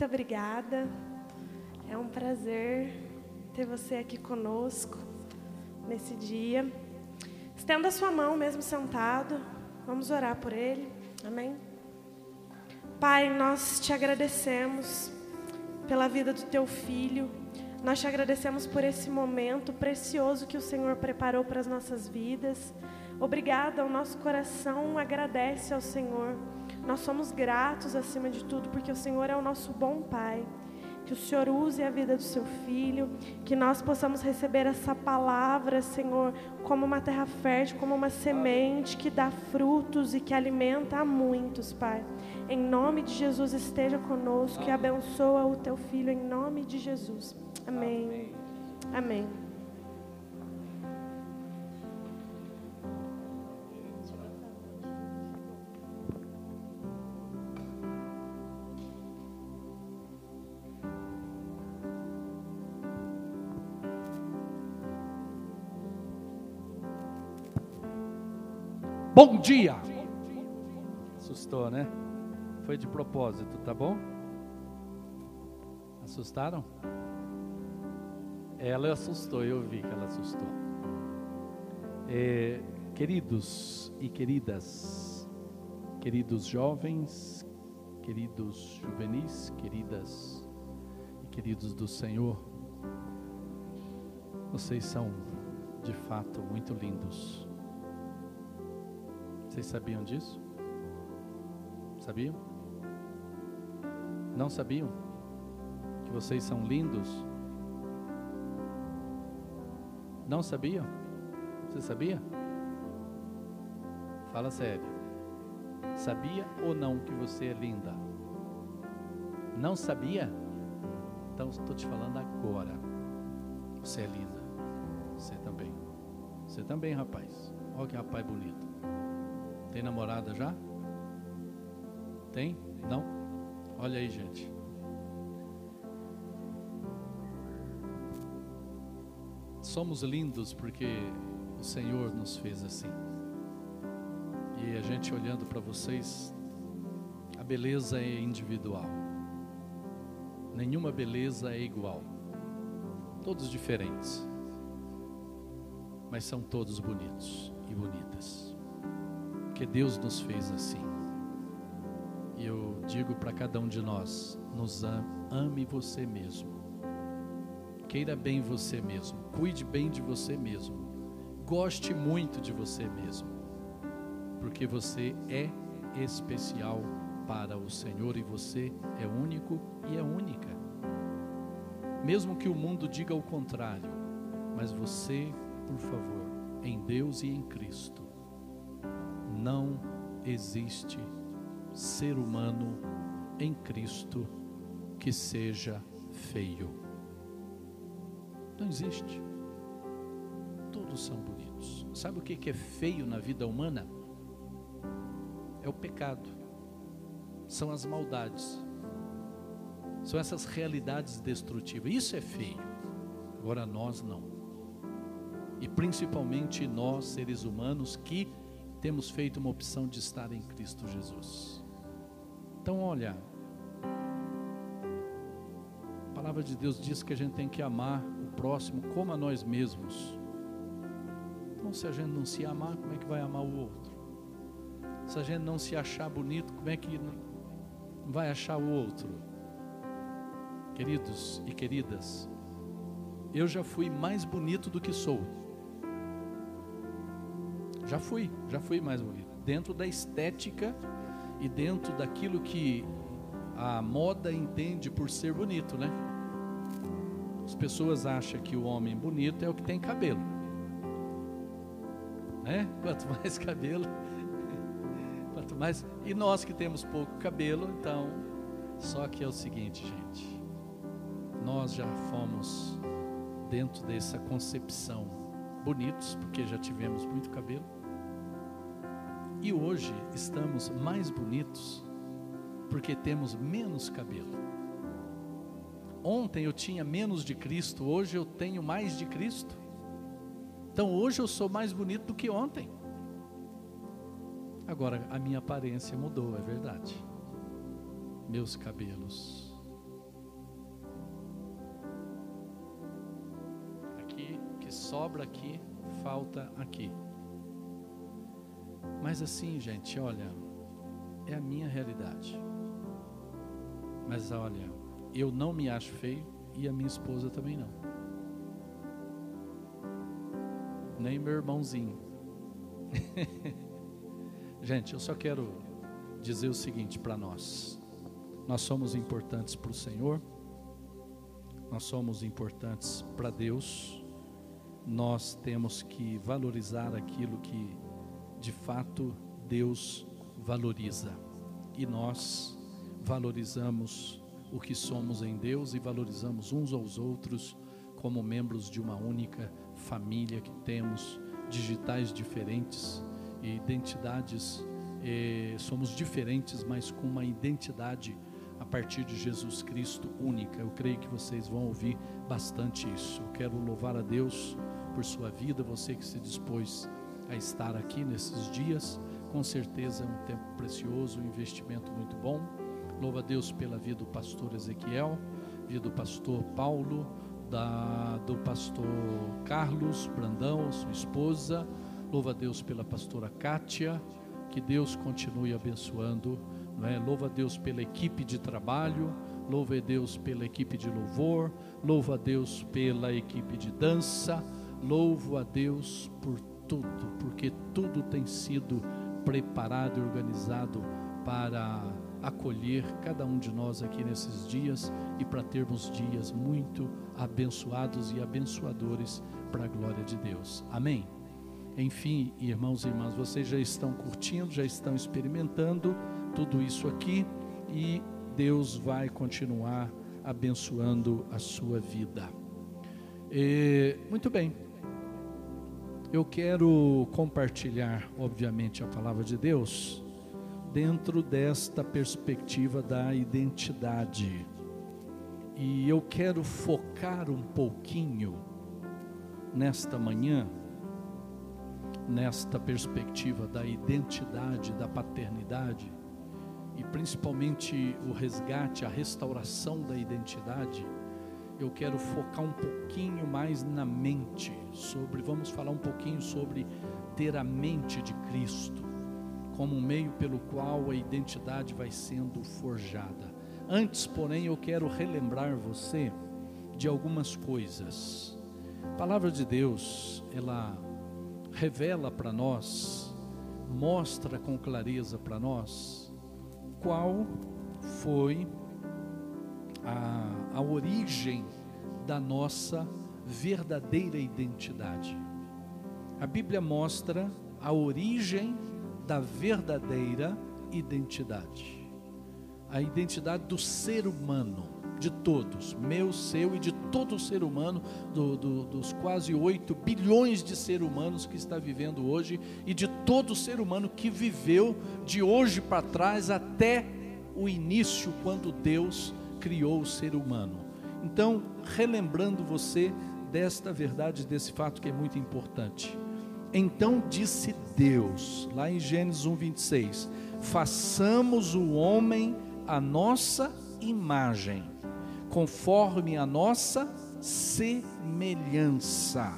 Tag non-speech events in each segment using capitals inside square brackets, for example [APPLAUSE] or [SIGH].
muito obrigada. É um prazer ter você aqui conosco nesse dia. Estenda a sua mão mesmo sentado. Vamos orar por ele. Amém. Pai, nós te agradecemos pela vida do teu filho. Nós te agradecemos por esse momento precioso que o Senhor preparou para as nossas vidas. Obrigada, o nosso coração agradece ao Senhor. Nós somos gratos acima de tudo, porque o Senhor é o nosso bom Pai. Que o Senhor use a vida do seu filho, que nós possamos receber essa palavra, Senhor, como uma terra fértil, como uma semente que dá frutos e que alimenta a muitos, Pai. Em nome de Jesus, esteja conosco e abençoa o teu filho, em nome de Jesus. Amém. Amém. Bom dia. Assustou, né? Foi de propósito, tá bom? Assustaram? Ela assustou, eu vi que ela assustou. É, queridos e queridas, queridos jovens, queridos juvenis, queridas e queridos do Senhor, vocês são de fato muito lindos. Vocês sabiam disso? Sabiam? Não sabiam? Que vocês são lindos? Não sabiam? Você sabia? Fala sério. Sabia ou não que você é linda? Não sabia? Então estou te falando agora. Você é linda. Você também. Você também, rapaz. Olha que rapaz bonito. Tem namorada já? Tem? Não? Olha aí, gente. Somos lindos porque o Senhor nos fez assim. E a gente olhando para vocês, a beleza é individual. Nenhuma beleza é igual. Todos diferentes. Mas são todos bonitos e bonitas. Porque Deus nos fez assim. E eu digo para cada um de nós: nos ame, ame você mesmo. Queira bem você mesmo. Cuide bem de você mesmo. Goste muito de você mesmo. Porque você é especial para o Senhor e você é único e é única. Mesmo que o mundo diga o contrário, mas você, por favor, em Deus e em Cristo, não existe ser humano em Cristo que seja feio. Não existe. Todos são bonitos. Sabe o que é feio na vida humana? É o pecado, são as maldades, são essas realidades destrutivas. Isso é feio. Agora nós não. E principalmente nós, seres humanos, que temos feito uma opção de estar em Cristo Jesus. Então, olha, a palavra de Deus diz que a gente tem que amar o próximo como a nós mesmos. Então, se a gente não se amar, como é que vai amar o outro? Se a gente não se achar bonito, como é que vai achar o outro? Queridos e queridas, eu já fui mais bonito do que sou. Já fui, já fui mais bonito. Dentro da estética e dentro daquilo que a moda entende por ser bonito, né? As pessoas acham que o homem bonito é o que tem cabelo. Né? [LAUGHS] Quanto mais cabelo, [LAUGHS] quanto mais. E nós que temos pouco cabelo, então. Só que é o seguinte, gente. Nós já fomos dentro dessa concepção bonitos, porque já tivemos muito cabelo. E hoje estamos mais bonitos porque temos menos cabelo. Ontem eu tinha menos de Cristo, hoje eu tenho mais de Cristo. Então hoje eu sou mais bonito do que ontem. Agora a minha aparência mudou, é verdade. Meus cabelos. Aqui, que sobra aqui, falta aqui. Mas assim, gente, olha, é a minha realidade. Mas olha, eu não me acho feio e a minha esposa também não. Nem meu irmãozinho. [LAUGHS] gente, eu só quero dizer o seguinte para nós: nós somos importantes para o Senhor, nós somos importantes para Deus, nós temos que valorizar aquilo que de fato Deus valoriza. E nós valorizamos o que somos em Deus e valorizamos uns aos outros como membros de uma única família que temos digitais diferentes e identidades eh, somos diferentes, mas com uma identidade a partir de Jesus Cristo única. Eu creio que vocês vão ouvir bastante isso. Eu quero louvar a Deus por sua vida, você que se dispôs a estar aqui nesses dias. Com certeza é um tempo precioso, um investimento muito bom. Louva a Deus pela vida do pastor Ezequiel, vida do pastor Paulo, da, do pastor Carlos Brandão, sua esposa. Louva a Deus pela pastora Kátia. Que Deus continue abençoando. Não é? Louva a Deus pela equipe de trabalho. Louva a Deus pela equipe de louvor. Louva a Deus pela equipe de dança. Louvo a Deus por tudo, porque tudo tem sido preparado e organizado para acolher cada um de nós aqui nesses dias e para termos dias muito abençoados e abençoadores para a glória de Deus. Amém. Enfim, irmãos e irmãs, vocês já estão curtindo, já estão experimentando tudo isso aqui e Deus vai continuar abençoando a sua vida. E, muito bem. Eu quero compartilhar, obviamente, a palavra de Deus dentro desta perspectiva da identidade. E eu quero focar um pouquinho nesta manhã, nesta perspectiva da identidade, da paternidade, e principalmente o resgate, a restauração da identidade eu quero focar um pouquinho mais na mente, sobre, vamos falar um pouquinho sobre ter a mente de Cristo, como um meio pelo qual a identidade vai sendo forjada. Antes, porém, eu quero relembrar você de algumas coisas. A palavra de Deus, ela revela para nós, mostra com clareza para nós qual foi a, a origem da nossa verdadeira identidade. A Bíblia mostra a origem da verdadeira identidade. A identidade do ser humano, de todos, meu, seu e de todo ser humano, do, do, dos quase 8 bilhões de seres humanos que está vivendo hoje e de todo ser humano que viveu de hoje para trás até o início, quando Deus criou o ser humano. Então, relembrando você desta verdade, desse fato que é muito importante. Então disse Deus, lá em Gênesis 1, 26, façamos o homem a nossa imagem, conforme a nossa semelhança.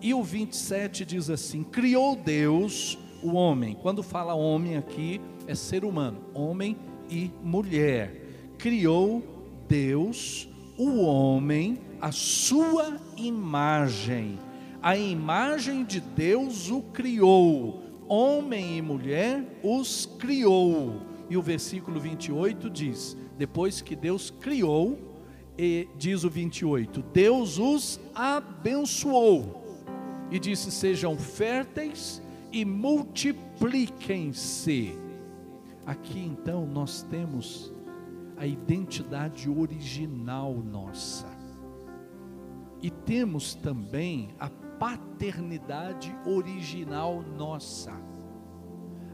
E o 27 diz assim: criou Deus o homem. Quando fala homem aqui, é ser humano, homem e mulher. Criou Deus, o homem, a sua imagem. A imagem de Deus o criou, homem e mulher os criou. E o versículo 28 diz: depois que Deus criou, e diz o 28, Deus os abençoou e disse: sejam férteis e multipliquem-se. Aqui então nós temos a identidade original nossa. E temos também a paternidade original nossa.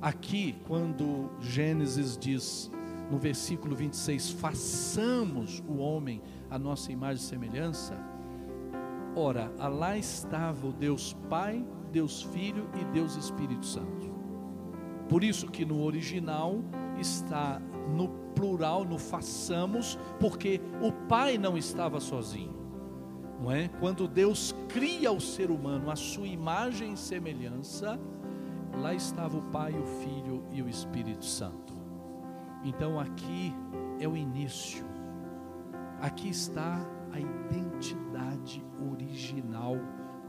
Aqui, quando Gênesis diz no versículo 26, façamos o homem a nossa imagem e semelhança, ora, lá estava o Deus Pai, Deus Filho e Deus Espírito Santo. Por isso que no original está no plural, no façamos, porque o pai não estava sozinho. não é? Quando Deus cria o ser humano à sua imagem e semelhança, lá estava o Pai, o Filho e o Espírito Santo. Então aqui é o início. Aqui está a identidade original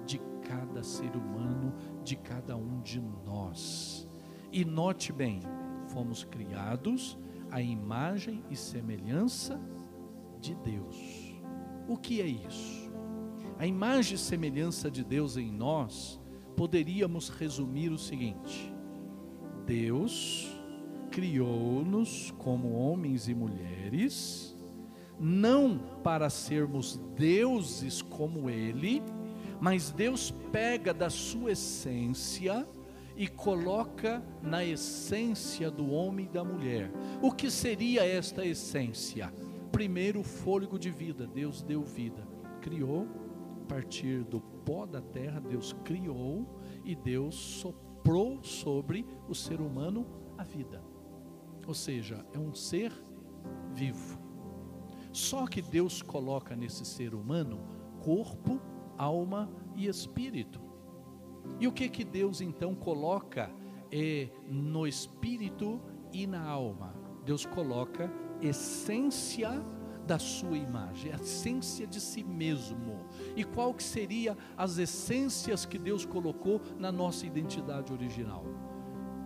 de cada ser humano, de cada um de nós. E note bem, fomos criados à imagem e semelhança de Deus. O que é isso? A imagem e semelhança de Deus em nós, poderíamos resumir o seguinte: Deus criou-nos como homens e mulheres, não para sermos deuses como Ele, mas Deus pega da sua essência e coloca na essência do homem e da mulher. O que seria esta essência? Primeiro, o fôlego de vida. Deus deu vida, criou a partir do pó da terra. Deus criou e Deus soprou sobre o ser humano a vida. Ou seja, é um ser vivo. Só que Deus coloca nesse ser humano corpo, alma e espírito. E o que que Deus então coloca é, no espírito e na alma? Deus coloca essência da sua imagem, a essência de si mesmo. E qual que seria as essências que Deus colocou na nossa identidade original?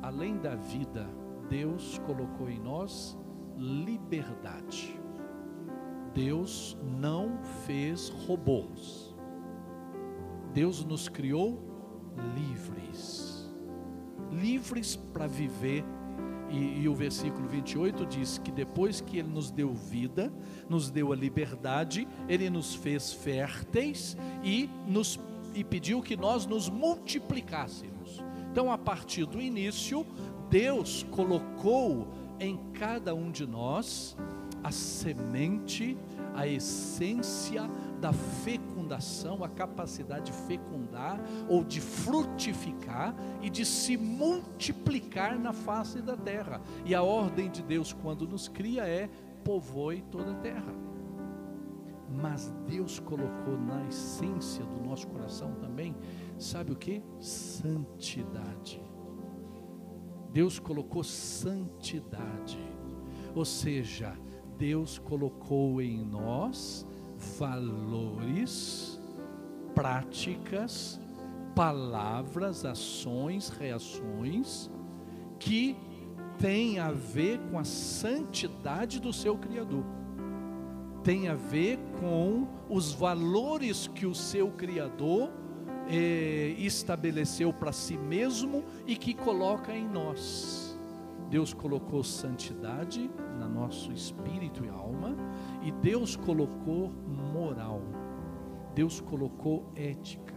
Além da vida, Deus colocou em nós liberdade. Deus não fez robôs. Deus nos criou livres. Livres para viver. E, e, o versículo 28 diz que depois que Ele nos deu vida, nos deu a liberdade, Ele nos fez férteis e, nos, e pediu que nós nos multiplicássemos. Então, a partir do início, Deus colocou em cada um de nós a semente, a essência da fecundação, a capacidade de fecundar ou de frutificar e de se multiplicar na face da terra. E a ordem de Deus quando nos cria é povoe toda a terra. Mas Deus colocou na essência do nosso coração também, sabe o que? Santidade. Deus colocou santidade. Ou seja, Deus colocou em nós valores, práticas, palavras, ações, reações que têm a ver com a santidade do seu Criador. Tem a ver com os valores que o seu Criador eh, estabeleceu para si mesmo e que coloca em nós. Deus colocou santidade no nosso espírito e alma, e Deus colocou moral, Deus colocou ética,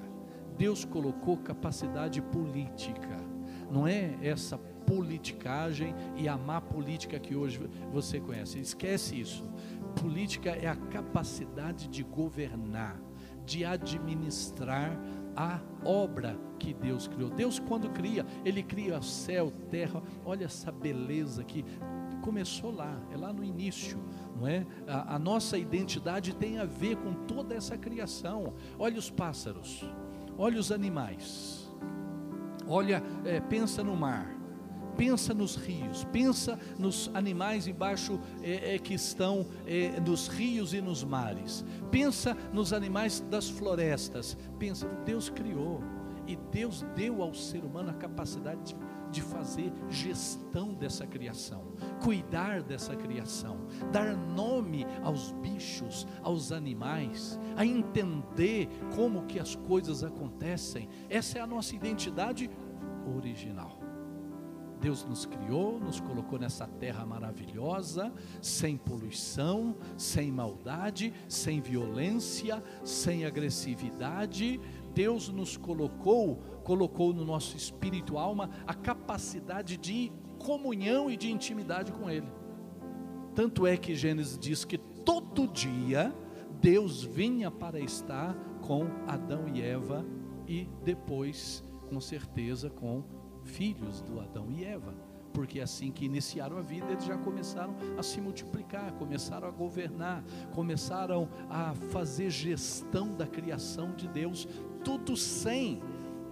Deus colocou capacidade política. Não é essa politicagem e a má política que hoje você conhece. Esquece isso. Política é a capacidade de governar, de administrar a obra que Deus criou. Deus, quando cria, Ele cria céu, terra. Olha essa beleza que começou lá, é lá no início, não é? A, a nossa identidade tem a ver com toda essa criação. Olha os pássaros, olha os animais, olha, é, pensa no mar pensa nos rios, pensa nos animais embaixo é, é, que estão é, nos rios e nos mares, pensa nos animais das florestas, pensa, Deus criou e Deus deu ao ser humano a capacidade de, de fazer gestão dessa criação, cuidar dessa criação, dar nome aos bichos, aos animais, a entender como que as coisas acontecem. Essa é a nossa identidade original. Deus nos criou, nos colocou nessa terra maravilhosa, sem poluição, sem maldade, sem violência, sem agressividade. Deus nos colocou, colocou no nosso espírito alma a capacidade de comunhão e de intimidade com Ele. Tanto é que Gênesis diz que todo dia Deus vinha para estar com Adão e Eva e depois, com certeza, com filhos do Adão e Eva. porque é assim que iniciaram a vida, eles já começaram a se multiplicar, começaram a governar, começaram a fazer gestão da criação de Deus, tudo sem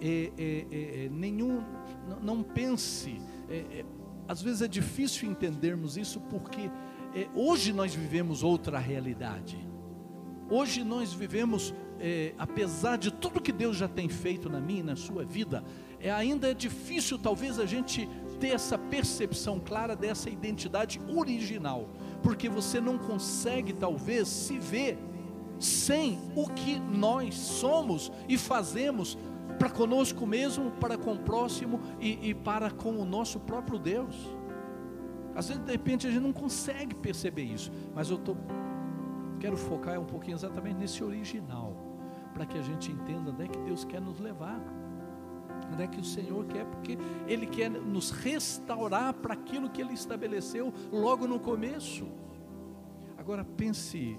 é, é, é, é nenhum, não, não pense, é, é, às vezes é difícil entendermos isso porque hoje nós vivemos outra realidade. Hoje nós vivemos, apesar de tudo que Deus já tem feito na minha e na sua vida, é, ainda é difícil talvez a gente ter essa percepção clara dessa identidade original, porque você não consegue talvez se ver sem o que nós somos e fazemos para conosco mesmo, para com o próximo e, e para com o nosso próprio Deus. Às vezes de repente a gente não consegue perceber isso, mas eu tô, quero focar um pouquinho exatamente nesse original, para que a gente entenda onde é que Deus quer nos levar onde é que o Senhor quer, porque Ele quer nos restaurar para aquilo que Ele estabeleceu logo no começo. Agora pense,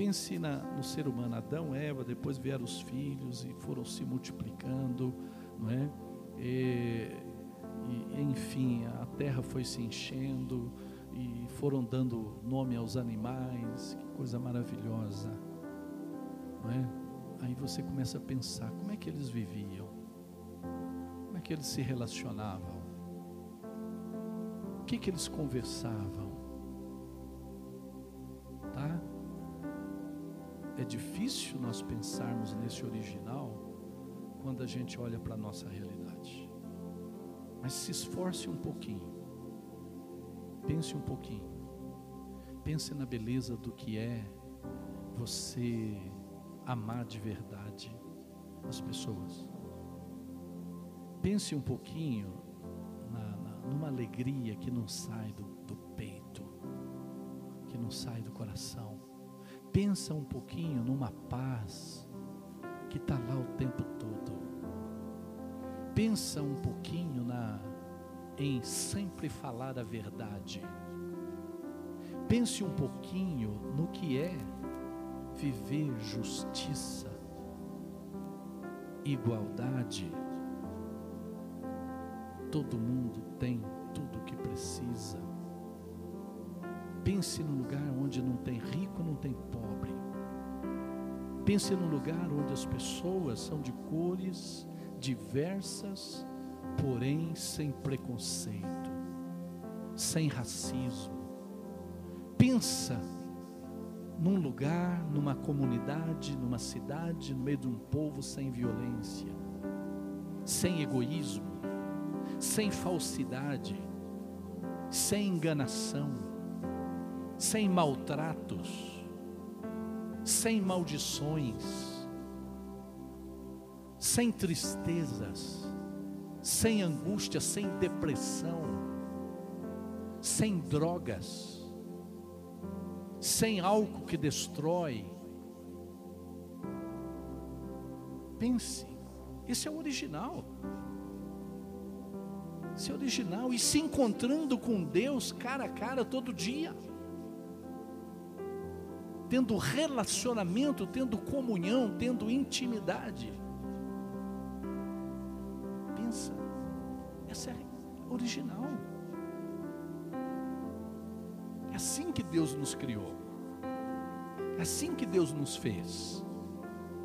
pense na, no ser humano, Adão, Eva, depois vieram os filhos e foram se multiplicando, não é? E, e, enfim, a terra foi se enchendo e foram dando nome aos animais, que coisa maravilhosa, não é? Aí você começa a pensar, como é que eles viviam? é que eles se relacionavam? O que, que eles conversavam? Tá? É difícil nós pensarmos nesse original quando a gente olha para a nossa realidade. Mas se esforce um pouquinho. Pense um pouquinho. Pense na beleza do que é você amar de verdade as pessoas. Pense um pouquinho na, na, numa alegria que não sai do, do peito, que não sai do coração. Pensa um pouquinho numa paz que está lá o tempo todo. Pensa um pouquinho na, em sempre falar a verdade. Pense um pouquinho no que é viver justiça, igualdade Todo mundo tem tudo o que precisa. Pense num lugar onde não tem rico, não tem pobre. Pense num lugar onde as pessoas são de cores diversas, porém sem preconceito, sem racismo. Pensa num lugar, numa comunidade, numa cidade, no meio de um povo sem violência, sem egoísmo sem falsidade, sem enganação, sem maltratos, sem maldições, sem tristezas, sem angústia, sem depressão, sem drogas, sem álcool que destrói. Pense, esse é o original. Ser original. E se encontrando com Deus cara a cara todo dia, tendo relacionamento, tendo comunhão, tendo intimidade. Pensa, essa é original. É assim que Deus nos criou. É assim que Deus nos fez.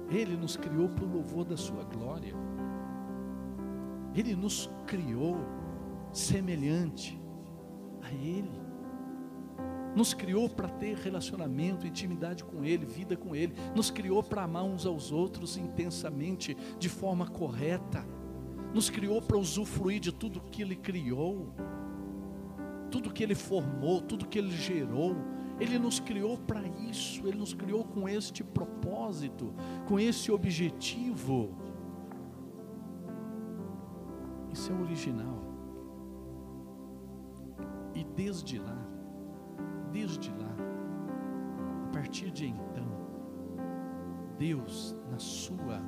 Ele nos criou para o louvor da sua glória. Ele nos criou semelhante a Ele. Nos criou para ter relacionamento, intimidade com Ele, vida com Ele. Nos criou para amar uns aos outros intensamente, de forma correta. Nos criou para usufruir de tudo que Ele criou, tudo que Ele formou, tudo que Ele gerou. Ele nos criou para isso, Ele nos criou com este propósito, com esse objetivo. Isso é original. E desde lá, desde lá, a partir de então, Deus, na sua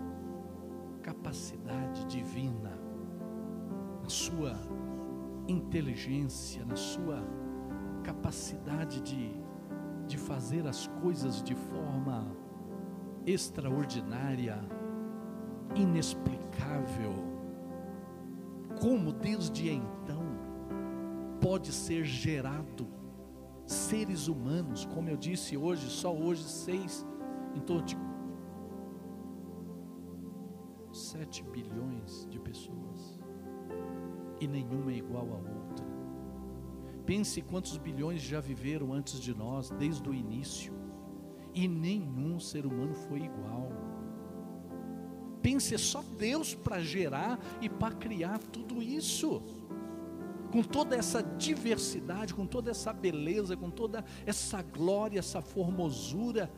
capacidade divina, na sua inteligência, na sua capacidade de, de fazer as coisas de forma extraordinária, inexplicável, como desde então pode ser gerado. Seres humanos, como eu disse hoje, só hoje seis, em torno de 7 bilhões de pessoas, e nenhuma é igual à outra. Pense quantos bilhões já viveram antes de nós, desde o início, e nenhum ser humano foi igual. Pense é só Deus para gerar e para criar tudo isso com toda essa diversidade, com toda essa beleza, com toda essa glória, essa formosura,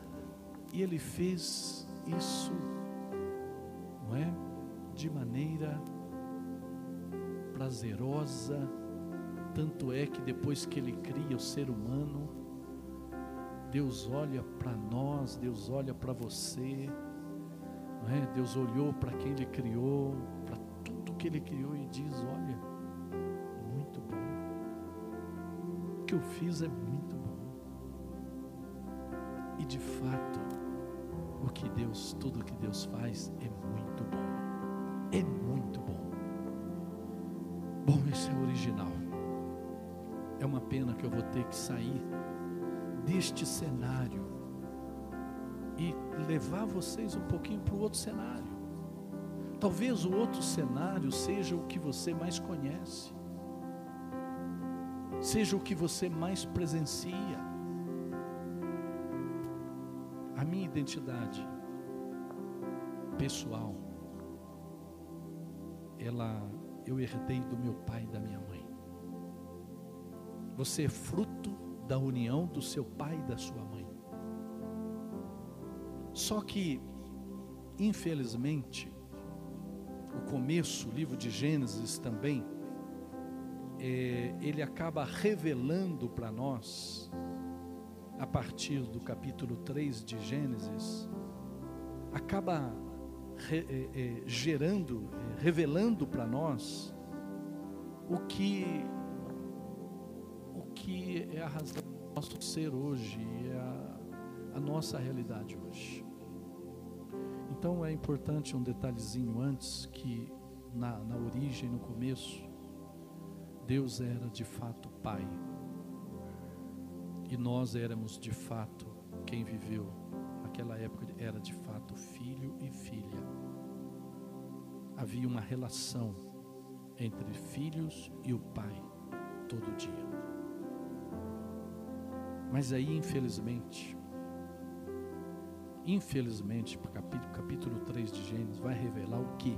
e Ele fez isso, não é? De maneira prazerosa, tanto é que depois que Ele cria o ser humano, Deus olha para nós, Deus olha para você, não é? Deus olhou para quem Ele criou, para tudo que Ele criou e diz: Olha, que eu fiz é muito bom. E de fato, o que Deus, tudo que Deus faz é muito bom. É muito bom. Bom, esse é o original. É uma pena que eu vou ter que sair deste cenário e levar vocês um pouquinho para o outro cenário. Talvez o outro cenário seja o que você mais conhece seja o que você mais presencia. A minha identidade pessoal, ela eu herdei do meu pai e da minha mãe. Você é fruto da união do seu pai e da sua mãe. Só que, infelizmente, o começo, o livro de Gênesis também, é, ele acaba revelando para nós, a partir do capítulo 3 de Gênesis, acaba re, é, é, gerando, revelando para nós o que, o que é a razão do nosso ser hoje, é a, a nossa realidade hoje. Então é importante um detalhezinho antes que na, na origem, no começo, Deus era de fato Pai. E nós éramos de fato, quem viveu naquela época era de fato filho e filha. Havia uma relação entre filhos e o Pai todo dia. Mas aí, infelizmente, infelizmente, capítulo, capítulo 3 de Gênesis vai revelar o que?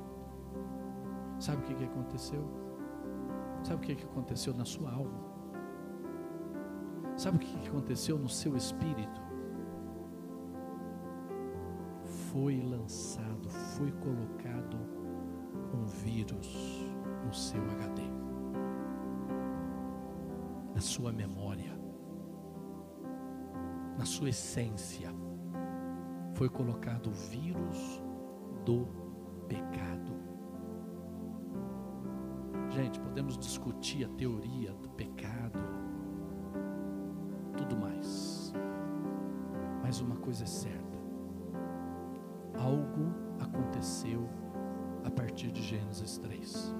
Sabe o que aconteceu? Sabe o que aconteceu na sua alma? Sabe o que aconteceu no seu espírito? Foi lançado, foi colocado um vírus no seu HD, na sua memória, na sua essência. Foi colocado o vírus do pecado. Gente, podemos discutir a teoria do pecado, tudo mais. Mas uma coisa é certa: algo aconteceu a partir de Gênesis 3.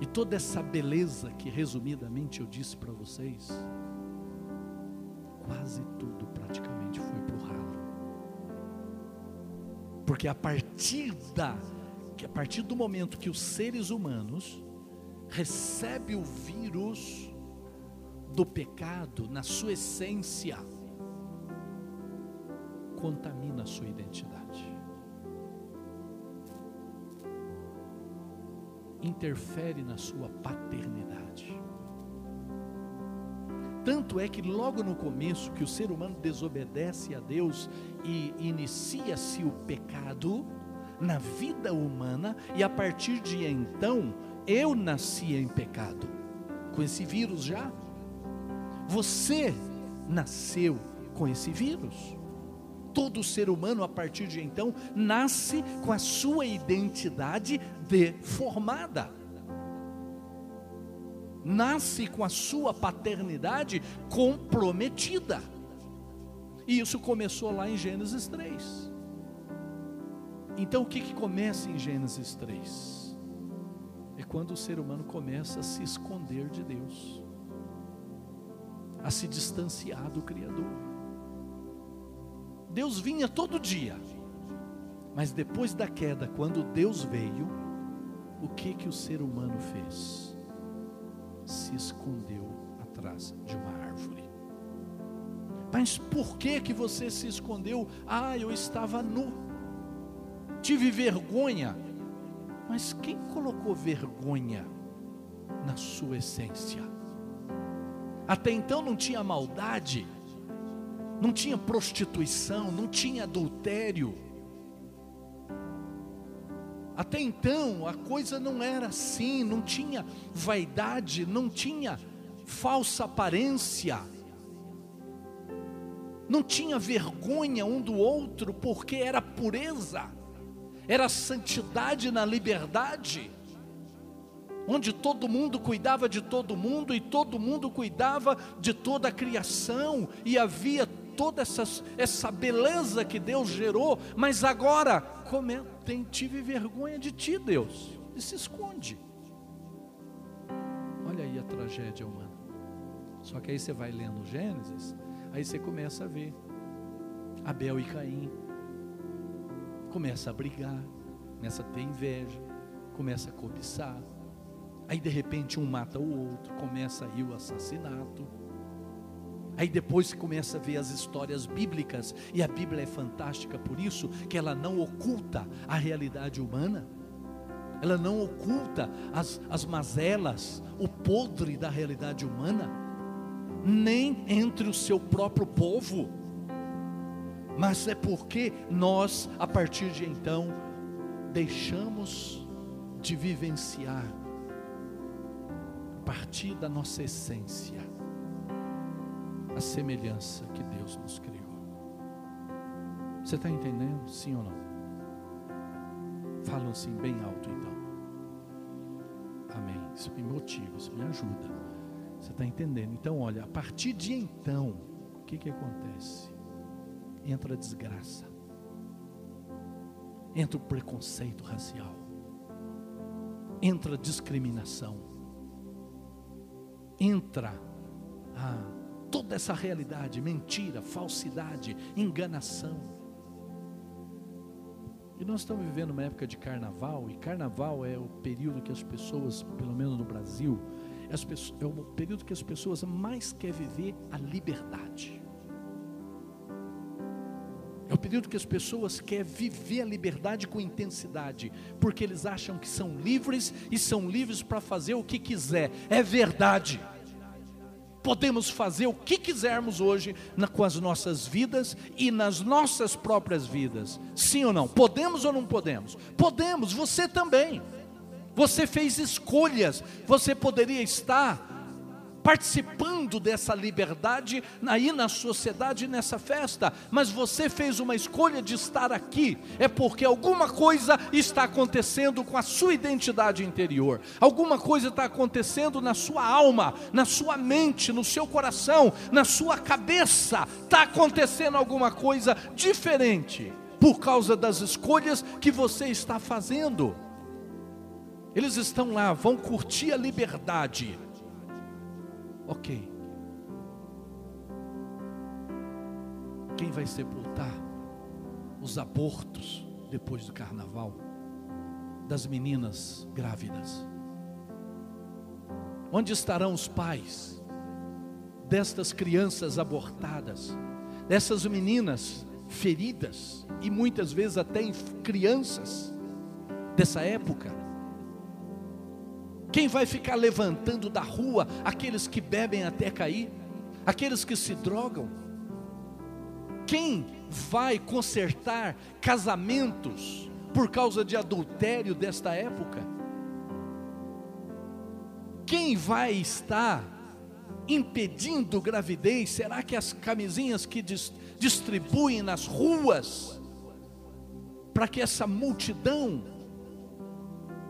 E toda essa beleza que resumidamente eu disse para vocês, quase tudo praticamente foi para o ralo. Porque a partir da que a partir do momento que os seres humanos recebem o vírus do pecado na sua essência, contamina a sua identidade. Interfere na sua paternidade. Tanto é que logo no começo que o ser humano desobedece a Deus e inicia-se o pecado, na vida humana e a partir de então eu nasci em pecado. Com esse vírus já? Você nasceu com esse vírus. Todo ser humano a partir de então nasce com a sua identidade deformada. Nasce com a sua paternidade comprometida. E isso começou lá em Gênesis 3. Então o que, que começa em Gênesis 3? quando o ser humano começa a se esconder de Deus, a se distanciar do Criador. Deus vinha todo dia, mas depois da queda, quando Deus veio, o que que o ser humano fez? Se escondeu atrás de uma árvore. Mas por que que você se escondeu? Ah, eu estava nu. Tive vergonha. Mas quem colocou vergonha na sua essência? Até então não tinha maldade, não tinha prostituição, não tinha adultério. Até então a coisa não era assim, não tinha vaidade, não tinha falsa aparência, não tinha vergonha um do outro, porque era pureza era santidade na liberdade, onde todo mundo cuidava de todo mundo e todo mundo cuidava de toda a criação, e havia toda essa, essa beleza que Deus gerou, mas agora, como é, tem, tive vergonha de ti, Deus, e se esconde. Olha aí a tragédia humana. Só que aí você vai lendo Gênesis, aí você começa a ver Abel e Caim começa a brigar, começa a ter inveja, começa a cobiçar. Aí de repente um mata o outro, começa aí o assassinato. Aí depois você começa a ver as histórias bíblicas, e a Bíblia é fantástica por isso, que ela não oculta a realidade humana, ela não oculta as, as mazelas, o podre da realidade humana, nem entre o seu próprio povo mas é porque nós, a partir de então, deixamos de vivenciar, a partir da nossa essência, a semelhança que Deus nos criou. Você está entendendo? Sim ou não? Falam assim bem alto então. Amém. Isso me motiva, isso me ajuda. Você está entendendo? Então, olha, a partir de então, o que, que acontece? Entra a desgraça, entra o preconceito racial, entra a discriminação, entra a, toda essa realidade, mentira, falsidade, enganação. E nós estamos vivendo uma época de carnaval, e carnaval é o período que as pessoas, pelo menos no Brasil, é o período que as pessoas mais querem viver a liberdade. É o período que as pessoas querem viver a liberdade com intensidade, porque eles acham que são livres e são livres para fazer o que quiser. É verdade. Podemos fazer o que quisermos hoje na, com as nossas vidas e nas nossas próprias vidas. Sim ou não? Podemos ou não podemos? Podemos, você também. Você fez escolhas, você poderia estar participando dessa liberdade aí na sociedade, nessa festa, mas você fez uma escolha de estar aqui, é porque alguma coisa está acontecendo com a sua identidade interior, alguma coisa está acontecendo na sua alma, na sua mente, no seu coração, na sua cabeça, está acontecendo alguma coisa diferente, por causa das escolhas que você está fazendo. Eles estão lá, vão curtir a liberdade, Ok. Quem vai sepultar os abortos depois do carnaval? Das meninas grávidas? Onde estarão os pais destas crianças abortadas, dessas meninas feridas e muitas vezes até crianças dessa época? Quem vai ficar levantando da rua aqueles que bebem até cair? Aqueles que se drogam? Quem vai consertar casamentos por causa de adultério desta época? Quem vai estar impedindo gravidez? Será que as camisinhas que distribuem nas ruas, para que essa multidão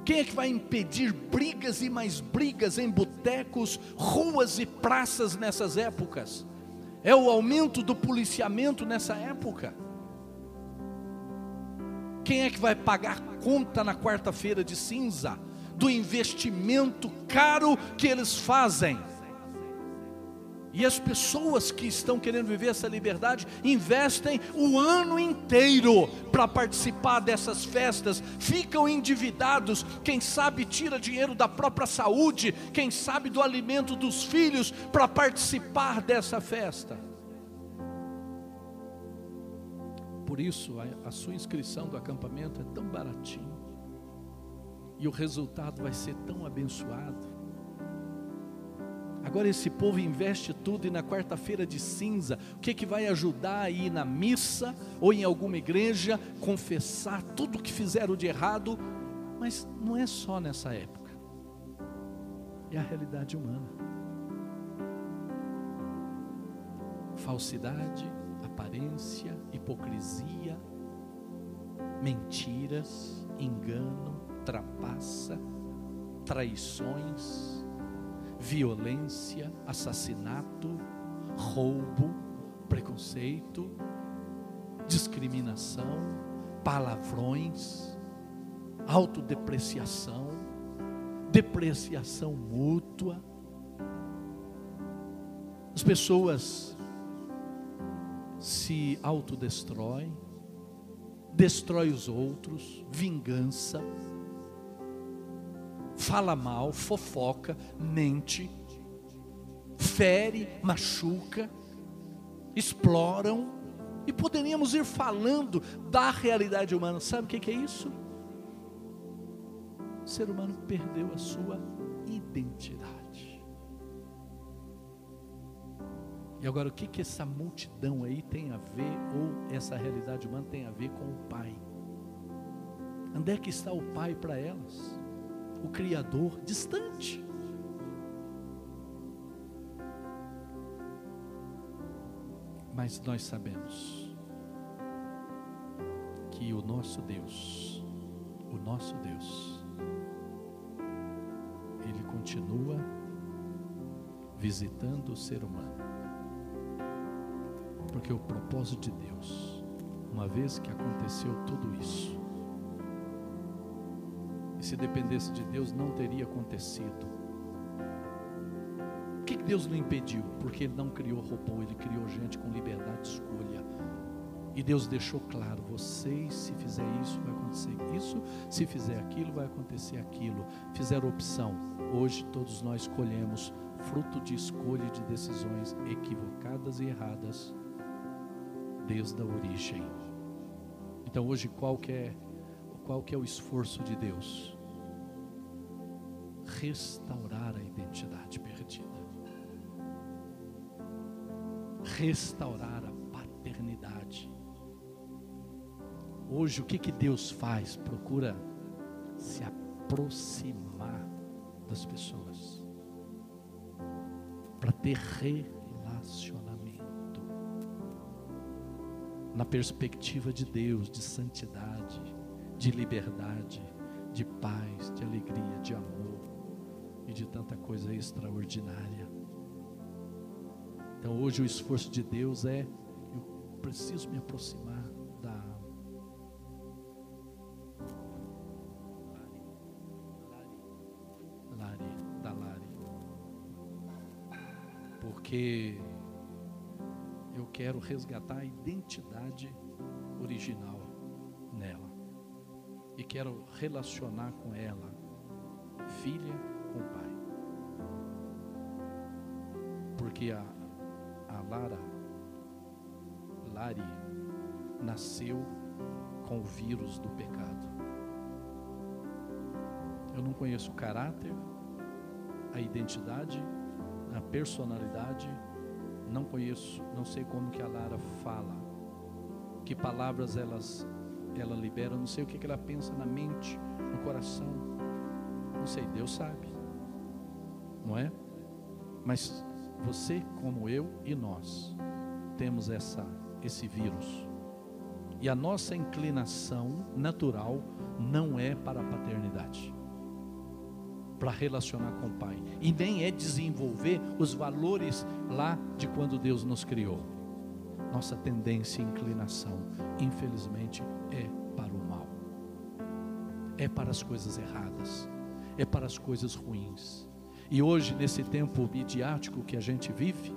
quem é que vai impedir brigas e mais brigas em botecos, ruas e praças nessas épocas? É o aumento do policiamento nessa época. Quem é que vai pagar conta na quarta-feira de cinza? do investimento caro que eles fazem. E as pessoas que estão querendo viver essa liberdade investem o ano inteiro para participar dessas festas, ficam endividados, quem sabe tira dinheiro da própria saúde, quem sabe do alimento dos filhos para participar dessa festa. Por isso, a, sua inscrição do acampamento é tão baratinho, e o resultado vai ser tão abençoado. Agora esse povo investe tudo e na quarta-feira de cinza, o que que vai ajudar a ir na missa ou em alguma igreja confessar tudo o que fizeram de errado? Mas não é só nessa época. É a realidade humana. Falsidade, aparência, hipocrisia, mentiras, engano, trapaça, traições, violência, assassinato, roubo, preconceito, discriminação, palavrões, autodepreciação, depreciação mútua. As pessoas se autodestroem, destrói os outros, vingança, fala mal, fofoca, mente, fere, machuca, exploram, e poderíamos ir falando da realidade humana. Sabe o que é isso? O ser humano perdeu a sua identidade. E agora, o que, que essa multidão aí tem a ver, ou essa realidade humana tem a ver com o Pai? Onde é que está o Pai para elas? O Criador distante. Mas nós sabemos que o nosso Deus, o nosso Deus, Ele continua visitando o ser humano. Porque o propósito de Deus, uma vez que aconteceu tudo isso, se dependesse de Deus, não teria acontecido. Por que Deus não impediu? Porque Ele não criou robô, Ele criou gente com liberdade de escolha. E Deus deixou claro: vocês, se fizer isso, vai acontecer isso, se fizer aquilo, vai acontecer aquilo. Fizeram opção. Hoje todos nós escolhemos, fruto de escolha e de decisões equivocadas e erradas, desde a origem. Então hoje qual que é, qual que é o esforço de Deus? Restaurar a identidade perdida, restaurar a paternidade. Hoje, o que, que Deus faz? Procura se aproximar das pessoas para ter relacionamento na perspectiva de Deus, de santidade, de liberdade, de paz, de alegria, de amor e de tanta coisa extraordinária. Então hoje o esforço de Deus é eu preciso me aproximar da Lari, da Lari. Porque eu quero resgatar a identidade original nela. E quero relacionar com ela, filha com o Pai. Porque a, a Lara, Lari, nasceu com o vírus do pecado. Eu não conheço o caráter, a identidade, a personalidade, não conheço, não sei como que a Lara fala, que palavras elas ela libera, não sei o que, que ela pensa na mente, no coração, não sei, Deus sabe não é? Mas você, como eu e nós, temos essa, esse vírus. E a nossa inclinação natural não é para a paternidade, para relacionar com o Pai, e nem é desenvolver os valores lá de quando Deus nos criou. Nossa tendência e inclinação, infelizmente, é para o mal, é para as coisas erradas é para as coisas ruins. E hoje, nesse tempo midiático que a gente vive,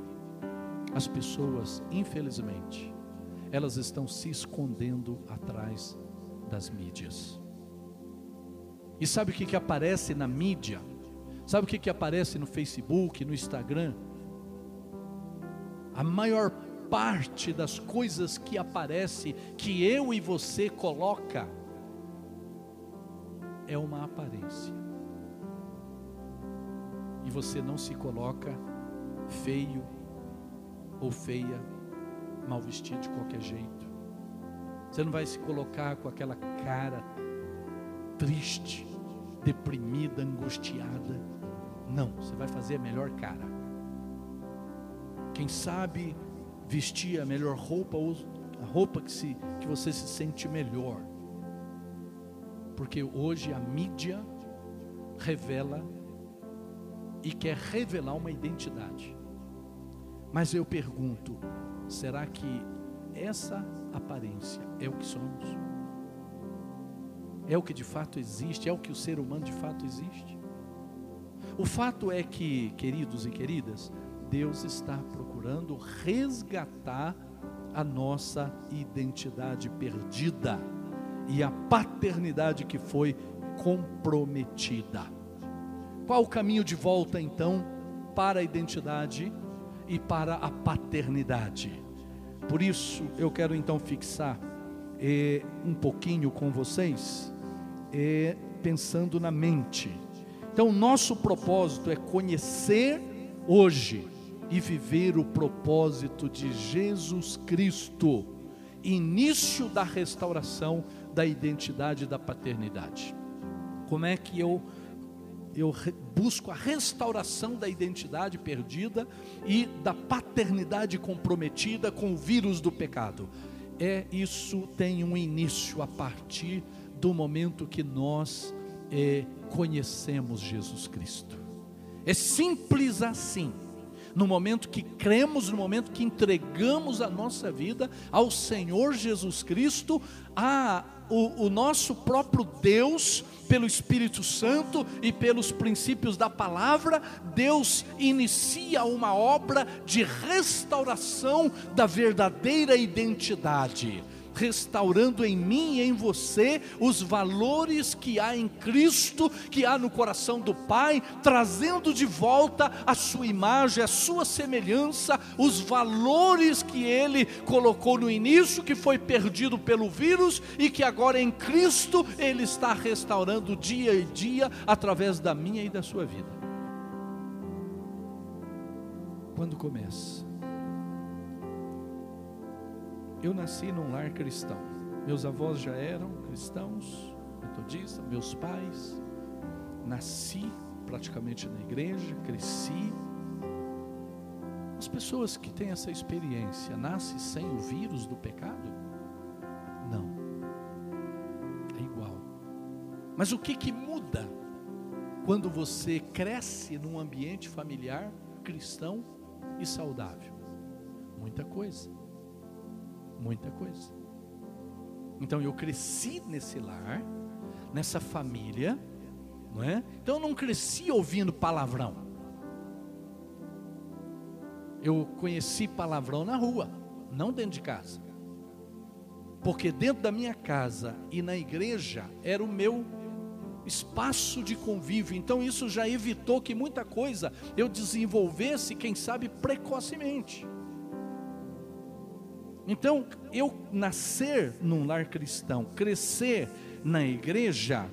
as pessoas, infelizmente, elas estão se escondendo atrás das mídias. E sabe o que, que aparece na mídia? Sabe o que, que aparece no Facebook, no Instagram? A maior parte das coisas que aparece, que eu e você coloca, é uma aparência. Você não se coloca feio ou feia, mal vestido de qualquer jeito. Você não vai se colocar com aquela cara triste, deprimida, angustiada. Não, você vai fazer a melhor cara. Quem sabe vestir a melhor roupa, a roupa que, se, que você se sente melhor. Porque hoje a mídia revela e quer revelar uma identidade. Mas eu pergunto: será que essa aparência é o que somos? É o que de fato existe? É o que o ser humano de fato existe? O fato é que, queridos e queridas, Deus está procurando resgatar a nossa identidade perdida e a paternidade que foi comprometida. Qual o caminho de volta então para a identidade e para a paternidade? Por isso eu quero então fixar eh, um pouquinho com vocês, eh, pensando na mente. Então, nosso propósito é conhecer hoje e viver o propósito de Jesus Cristo, início da restauração da identidade da paternidade. Como é que eu eu busco a restauração da identidade perdida e da paternidade comprometida com o vírus do pecado? É isso tem um início a partir do momento que nós é, conhecemos Jesus Cristo. É simples assim no momento que cremos, no momento que entregamos a nossa vida ao Senhor Jesus Cristo, a o, o, nosso próprio Deus, pelo Espírito Santo e pelos princípios da palavra, Deus inicia uma obra de restauração da verdadeira identidade restaurando em mim e em você os valores que há em Cristo, que há no coração do Pai, trazendo de volta a sua imagem, a sua semelhança, os valores que Ele colocou no início, que foi perdido pelo vírus e que agora em Cristo Ele está restaurando dia e dia através da minha e da sua vida. Quando começa? Eu nasci num lar cristão. Meus avós já eram cristãos, metodistas, meus pais. Nasci praticamente na igreja, cresci. As pessoas que têm essa experiência nascem sem o vírus do pecado? Não. É igual. Mas o que que muda quando você cresce num ambiente familiar cristão e saudável? Muita coisa muita coisa. Então eu cresci nesse lar, nessa família, não é? Então eu não cresci ouvindo palavrão. Eu conheci palavrão na rua, não dentro de casa. Porque dentro da minha casa e na igreja era o meu espaço de convívio. Então isso já evitou que muita coisa eu desenvolvesse, quem sabe, precocemente. Então, eu nascer num lar cristão, crescer na igreja,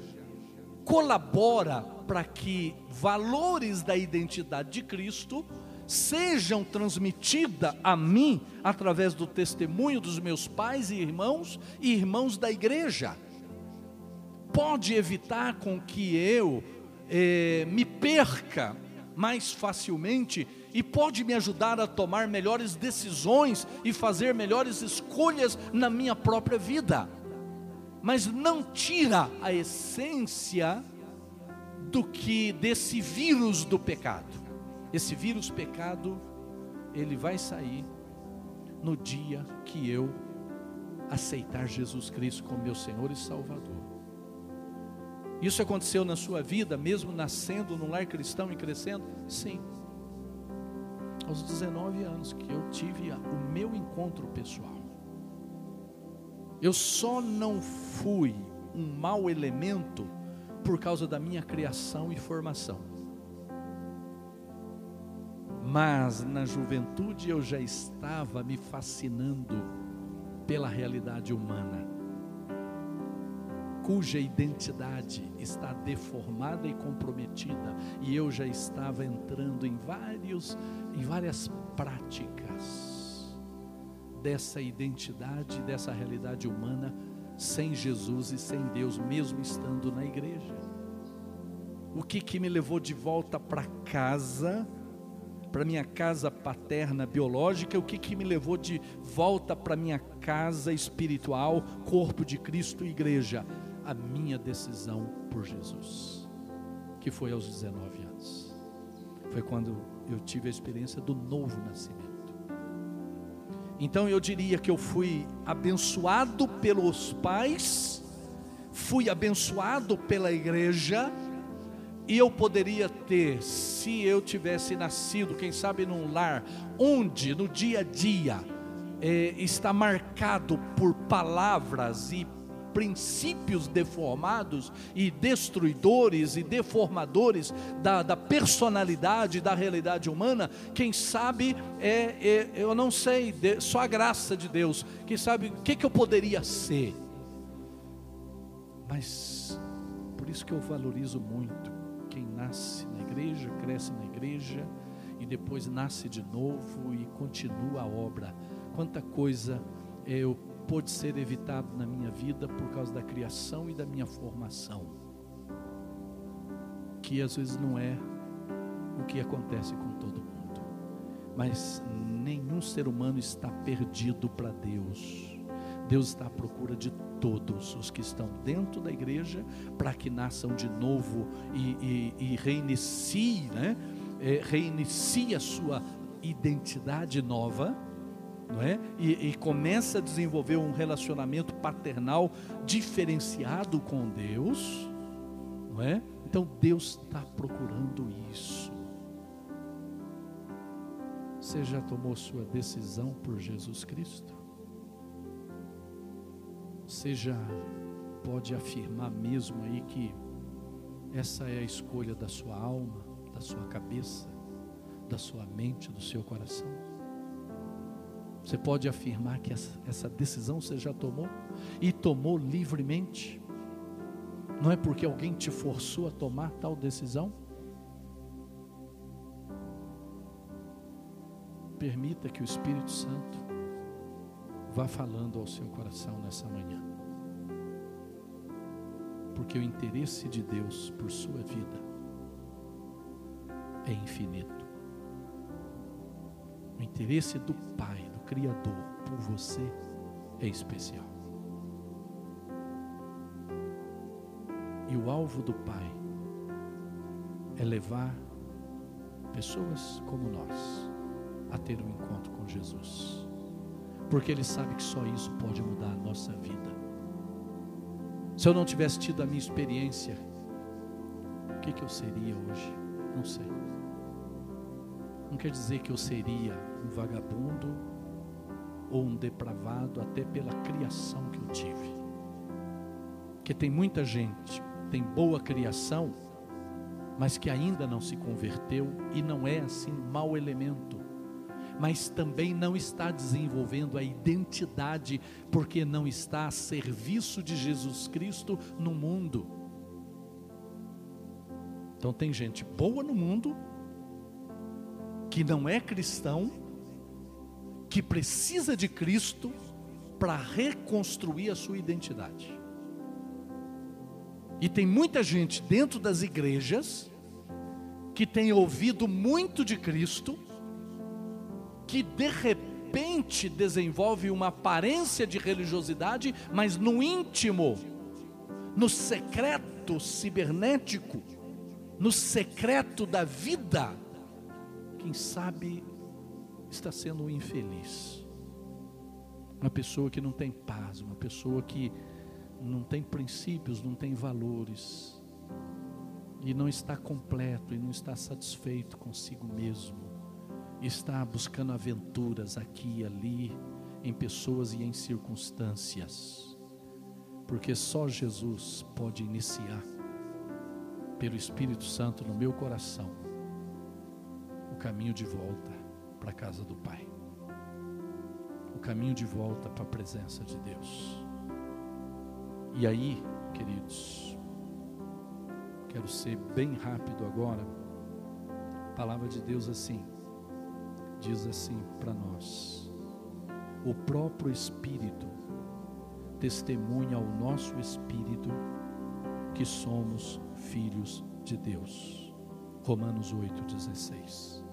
colabora para que valores da identidade de Cristo sejam transmitidas a mim através do testemunho dos meus pais e irmãos e irmãos da igreja. Pode evitar com que eu eh, me perca mais facilmente e pode me ajudar a tomar melhores decisões e fazer melhores escolhas na minha própria vida. Mas não tira a essência do que desse vírus do pecado. Esse vírus pecado, ele vai sair no dia que eu aceitar Jesus Cristo como meu Senhor e Salvador. Isso aconteceu na sua vida, mesmo nascendo num lar cristão e crescendo? Sim. Aos 19 anos que eu tive o meu encontro pessoal. Eu só não fui um mau elemento por causa da minha criação e formação. Mas na juventude eu já estava me fascinando pela realidade humana cuja identidade está deformada e comprometida, e eu já estava entrando em vários em várias práticas dessa identidade, dessa realidade humana sem Jesus e sem Deus, mesmo estando na igreja. O que que me levou de volta para casa? para minha casa paterna biológica, o que, que me levou de volta para minha casa espiritual, corpo de Cristo e igreja? a minha decisão por Jesus, que foi aos 19 anos. Foi quando eu tive a experiência do novo nascimento. Então eu diria que eu fui abençoado pelos pais, fui abençoado pela igreja, e eu poderia ter, se eu tivesse nascido, quem sabe num lar, onde no dia a dia é, está marcado por palavras e princípios deformados e destruidores e deformadores da, da personalidade, da realidade humana, quem sabe é, é eu não sei, só a graça de Deus, quem sabe o que, que eu poderia ser. Mas por isso que eu valorizo muito quem nasce na igreja, cresce na igreja e depois nasce de novo e continua a obra. Quanta coisa eu pôde ser evitado na minha vida por causa da criação e da minha formação. Que às vezes não é o que acontece com todo mundo. Mas nenhum ser humano está perdido para Deus. Deus está à procura de todos os que estão dentro da igreja para que nasçam de novo e, e, e reiniciem, né? É, reinicie a sua identidade nova não é? E, e, começa a desenvolver um relacionamento paternal diferenciado com Deus, não é? Então Deus está procurando isso. Você já tomou sua decisão por Jesus Cristo? Você já pode afirmar mesmo aí que essa é a escolha da sua alma, da sua cabeça, da sua mente, do seu coração? Você pode afirmar que essa, essa decisão você já tomou e tomou livremente? Não é porque alguém te forçou a tomar tal decisão? Permita que o Espírito Santo vá falando ao seu coração nessa manhã. Porque o interesse de Deus por sua vida é infinito. O interesse do Pai Criador por você é especial. E o alvo do Pai é levar pessoas como nós a ter um encontro com Jesus. Porque Ele sabe que só isso pode mudar a nossa vida. Se eu não tivesse tido a minha experiência, o que, que eu seria hoje? Não sei. Não quer dizer que eu seria um vagabundo ou um depravado, até pela criação que eu tive. Que tem muita gente, tem boa criação, mas que ainda não se converteu e não é assim mau elemento, mas também não está desenvolvendo a identidade, porque não está a serviço de Jesus Cristo no mundo. Então tem gente boa no mundo, que não é cristão, que precisa de Cristo para reconstruir a sua identidade. E tem muita gente dentro das igrejas que tem ouvido muito de Cristo, que de repente desenvolve uma aparência de religiosidade, mas no íntimo, no secreto cibernético, no secreto da vida, quem sabe está sendo um infeliz. Uma pessoa que não tem paz, uma pessoa que não tem princípios, não tem valores. e não está completo e não está satisfeito consigo mesmo, está buscando aventuras aqui e ali, em pessoas e em circunstâncias, porque só Jesus pode iniciar, pelo Espírito Santo no meu coração, o caminho de volta para a casa do Pai, o caminho de volta para a presença de Deus. E aí, queridos, quero ser bem rápido agora. A palavra de Deus assim diz assim para nós: o próprio Espírito testemunha ao nosso espírito que somos filhos de Deus. Romanos 8:16.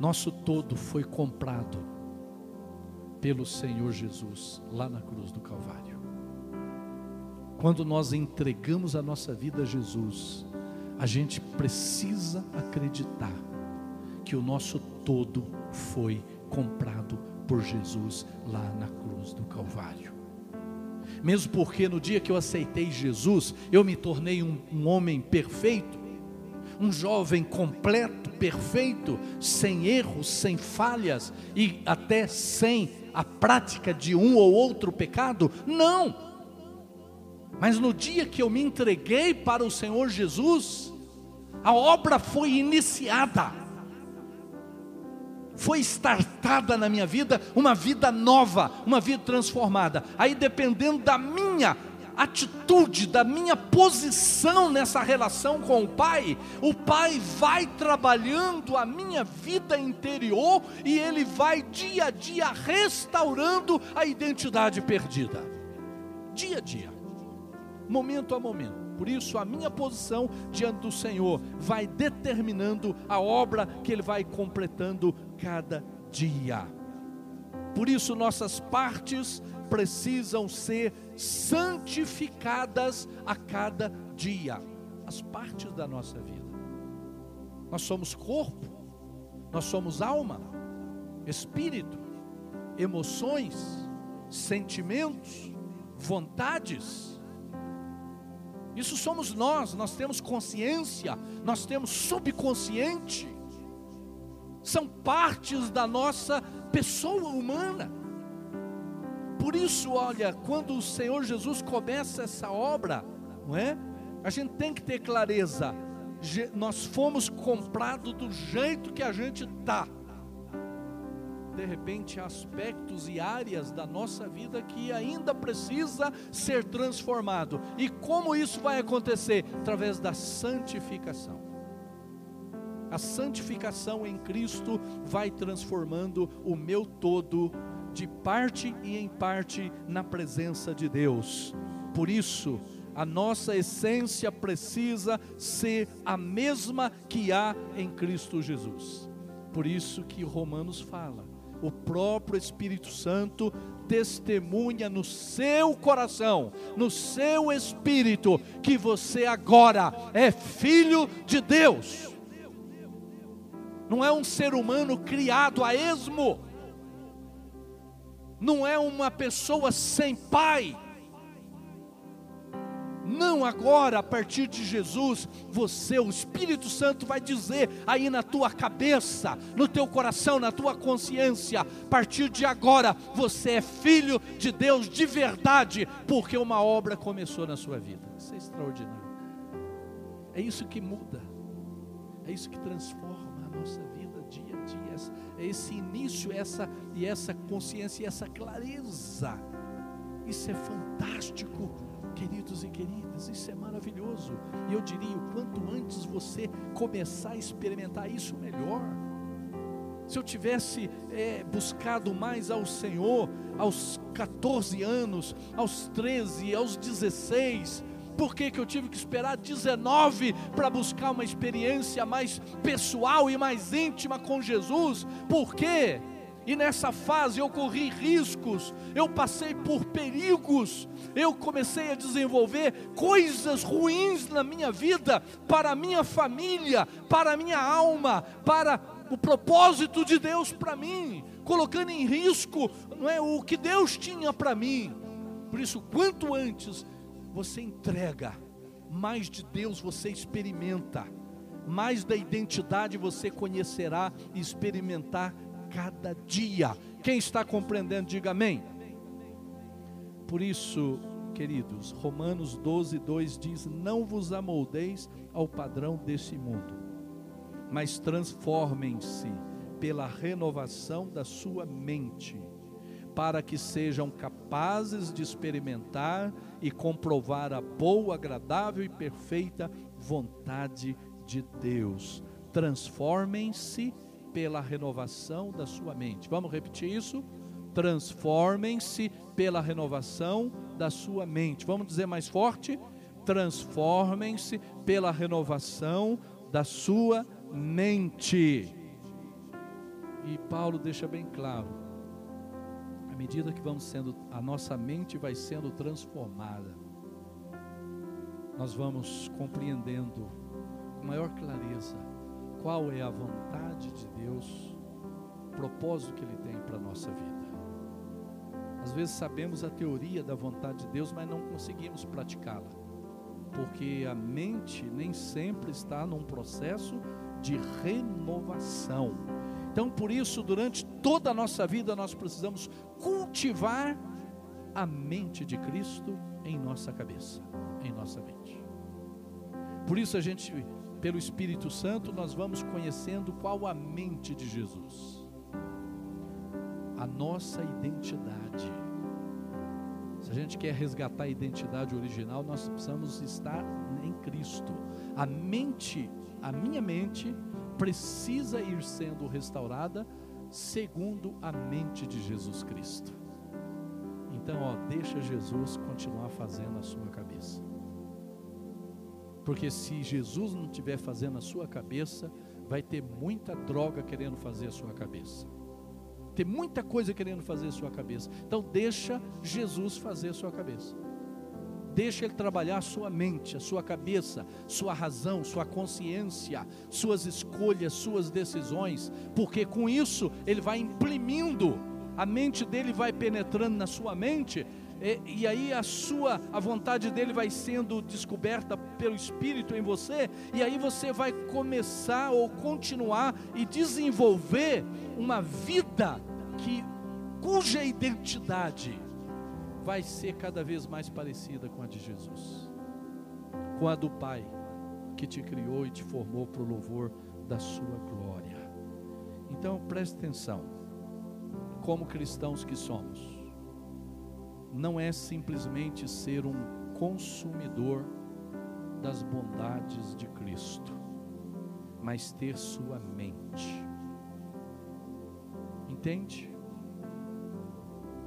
Nosso todo foi comprado pelo Senhor Jesus lá na cruz do Calvário. Quando nós entregamos a nossa vida a Jesus, a gente precisa acreditar que o nosso todo foi comprado por Jesus lá na cruz do Calvário. Mesmo porque no dia que eu aceitei Jesus, eu me tornei um, um homem perfeito, um jovem completo, perfeito, sem erros, sem falhas e até sem a prática de um ou outro pecado? Não! Mas no dia que eu me entreguei para o Senhor Jesus, a obra foi iniciada, foi startada na minha vida, uma vida nova, uma vida transformada. Aí, dependendo da minha atitude, da minha posição nessa relação com o Pai, o Pai vai trabalhando a minha vida interior e Ele vai dia a dia restaurando a identidade perdida. Dia a dia momento a momento. Por isso, a minha posição diante do Senhor vai determinando a obra que Ele vai completando cada dia. Por isso, nossas partes precisam ser santificadas a cada dia as partes da nossa vida. Nós somos corpo, nós somos alma, espírito, emoções, sentimentos, vontades. Isso somos nós, nós temos consciência, nós temos subconsciente, são partes da nossa pessoa humana. Por isso, olha, quando o Senhor Jesus começa essa obra, não é? A gente tem que ter clareza. Nós fomos comprados do jeito que a gente está de repente aspectos e áreas da nossa vida que ainda precisa ser transformado. E como isso vai acontecer? Através da santificação. A santificação em Cristo vai transformando o meu todo de parte e em parte na presença de Deus. Por isso, a nossa essência precisa ser a mesma que há em Cristo Jesus. Por isso que Romanos fala: o próprio Espírito Santo testemunha no seu coração, no seu espírito, que você agora é filho de Deus. Não é um ser humano criado a esmo, não é uma pessoa sem pai não agora, a partir de Jesus, você, o Espírito Santo vai dizer aí na tua cabeça, no teu coração, na tua consciência, a partir de agora, você é filho de Deus de verdade, porque uma obra começou na sua vida. Isso é extraordinário. É isso que muda. É isso que transforma a nossa vida dia a dia. Esse início, essa e essa consciência e essa clareza. Isso é fantástico Queridos e queridas, isso é maravilhoso. E eu diria: quanto antes você começar a experimentar isso, melhor. Se eu tivesse é, buscado mais ao Senhor aos 14 anos, aos 13, aos 16, por que, que eu tive que esperar 19 para buscar uma experiência mais pessoal e mais íntima com Jesus? Por quê? E nessa fase eu corri riscos, eu passei por perigos, eu comecei a desenvolver coisas ruins na minha vida, para a minha família, para a minha alma, para o propósito de Deus para mim, colocando em risco não é, o que Deus tinha para mim. Por isso, quanto antes você entrega mais de Deus você experimenta, mais da identidade você conhecerá e experimentar cada dia. Quem está compreendendo, diga amém. Por isso, queridos, Romanos 12, 2 diz: Não vos amoldeis ao padrão desse mundo, mas transformem-se pela renovação da sua mente, para que sejam capazes de experimentar e comprovar a boa, agradável e perfeita vontade de Deus. Transformem-se pela renovação da sua mente. Vamos repetir isso? Transformem-se pela renovação da sua mente. Vamos dizer mais forte? Transformem-se pela renovação da sua mente. E Paulo deixa bem claro: medida que vamos sendo, a nossa mente vai sendo transformada, nós vamos compreendendo com maior clareza qual é a vontade de Deus, o propósito que Ele tem para a nossa vida. Às vezes sabemos a teoria da vontade de Deus, mas não conseguimos praticá-la, porque a mente nem sempre está num processo de renovação. Então, por isso, durante toda a nossa vida, nós precisamos cultivar a mente de Cristo em nossa cabeça, em nossa mente. Por isso, a gente, pelo Espírito Santo, nós vamos conhecendo qual a mente de Jesus, a nossa identidade. Se a gente quer resgatar a identidade original, nós precisamos estar em Cristo. A mente, a minha mente, precisa ir sendo restaurada segundo a mente de Jesus Cristo. Então, ó, deixa Jesus continuar fazendo a sua cabeça. Porque se Jesus não estiver fazendo a sua cabeça, vai ter muita droga querendo fazer a sua cabeça. Tem muita coisa querendo fazer a sua cabeça. Então deixa Jesus fazer a sua cabeça. Deixa Ele trabalhar a sua mente, a sua cabeça, sua razão, sua consciência, suas escolhas, suas decisões, porque com isso Ele vai imprimindo, a mente dele vai penetrando na sua mente, e, e, aí a sua, a vontade dele vai sendo descoberta pelo Espírito em você, e aí você vai começar ou continuar e desenvolver uma vida que cuja identidade vai ser cada vez mais parecida com a de Jesus, com a do Pai que te criou e te formou para o louvor da sua glória. Então preste atenção, como cristãos que somos, não é simplesmente ser um consumidor das bondades de Cristo, mas ter sua mente. Entende?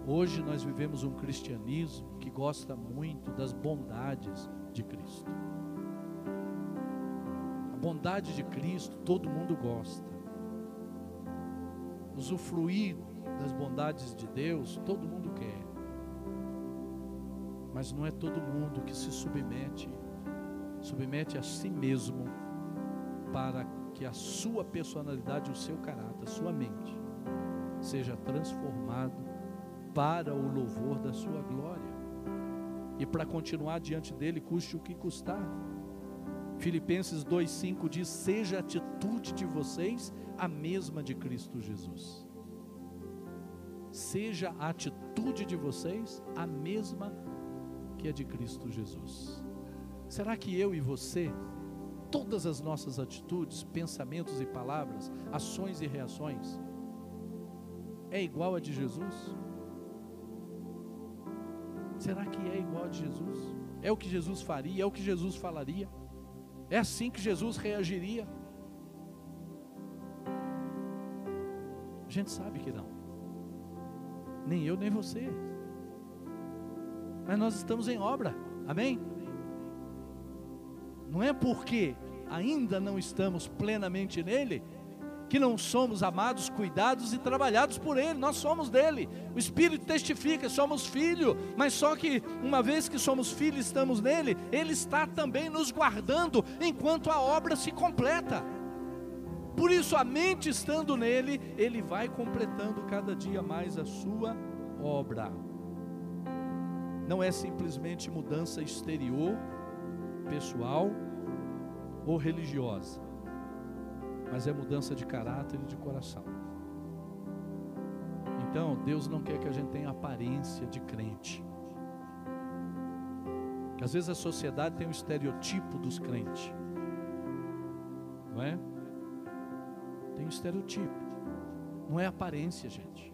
Hoje nós vivemos um cristianismo que gosta muito das bondades de Cristo. A bondade de Cristo todo mundo gosta. Usufruir das bondades de Deus todo mundo quer. Mas não é todo mundo que se submete, submete a si mesmo para que a sua personalidade, o seu caráter, a sua mente seja transformado para o louvor da sua glória. E para continuar diante dele, custe o que custar. Filipenses 2,5 diz: Seja a atitude de vocês a mesma de Cristo Jesus. Seja a atitude de vocês a mesma que a de Cristo Jesus. Será que eu e você, todas as nossas atitudes, pensamentos e palavras, ações e reações, é igual a de Jesus? Será que é igual a de Jesus? É o que Jesus faria? É o que Jesus falaria? É assim que Jesus reagiria? A gente sabe que não. Nem eu, nem você. Mas nós estamos em obra. Amém? Não é porque ainda não estamos plenamente nele que não somos amados, cuidados e trabalhados por Ele, nós somos dele. O Espírito testifica, somos filho, mas só que uma vez que somos filhos, estamos nele, Ele está também nos guardando enquanto a obra se completa. Por isso, a mente estando nele, Ele vai completando cada dia mais a sua obra. Não é simplesmente mudança exterior, pessoal ou religiosa, mas é mudança de caráter e de coração. Então, Deus não quer que a gente tenha aparência de crente. Que às vezes a sociedade tem um estereotipo dos crentes. Não é? Tem um estereotipo. Não é aparência, gente.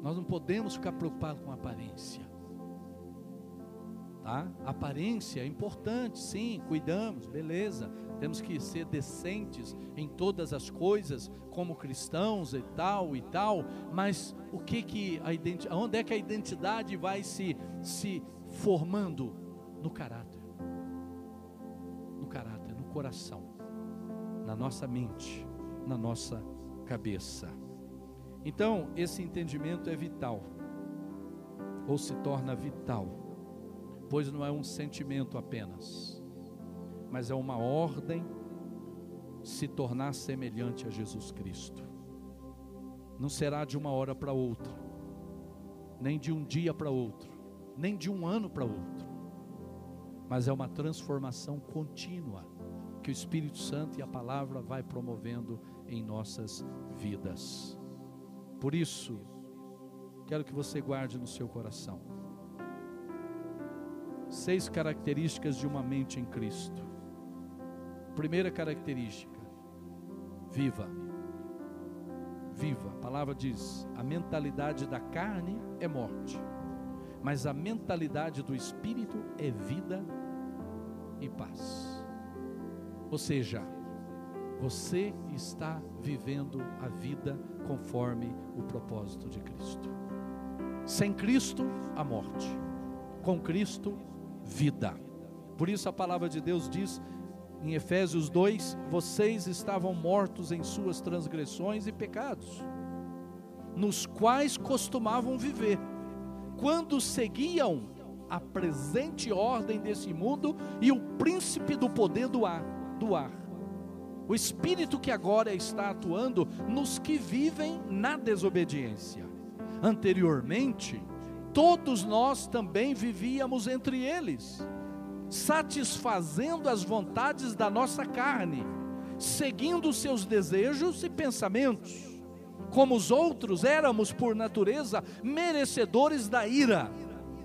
Nós não podemos ficar preocupados com aparência. Tá? Aparência é importante, sim, cuidamos, beleza. Temos que ser decentes em todas as coisas, como cristãos e tal e tal, mas o que que a identidade, onde é que a identidade vai se se formando? No caráter? No caráter, no coração, na nossa mente, na nossa cabeça. Então, esse entendimento é vital, ou se torna vital. Pois não é um sentimento apenas, mas é uma ordem se tornar semelhante a Jesus Cristo. Não será de uma hora para outra, nem de um dia para outro, nem de um ano para outro, mas é uma transformação contínua que o Espírito Santo e a palavra vai promovendo em nossas vidas. Por isso, quero que você guarde no seu coração seis características de uma mente em Cristo. Primeira característica: viva. Viva. A palavra diz: a mentalidade da carne é morte, mas a mentalidade do espírito é vida e paz. Ou seja, você está vivendo a vida conforme o propósito de Cristo. Sem Cristo, a morte. Com Cristo, vida. Por isso a palavra de Deus diz em Efésios 2: vocês estavam mortos em suas transgressões e pecados, nos quais costumavam viver, quando seguiam a presente ordem desse mundo e o príncipe do poder do ar, do ar. O espírito que agora está atuando nos que vivem na desobediência. Anteriormente, todos nós também vivíamos entre eles, satisfazendo as vontades da nossa carne, seguindo seus desejos e pensamentos. Como os outros, éramos por natureza merecedores da ira.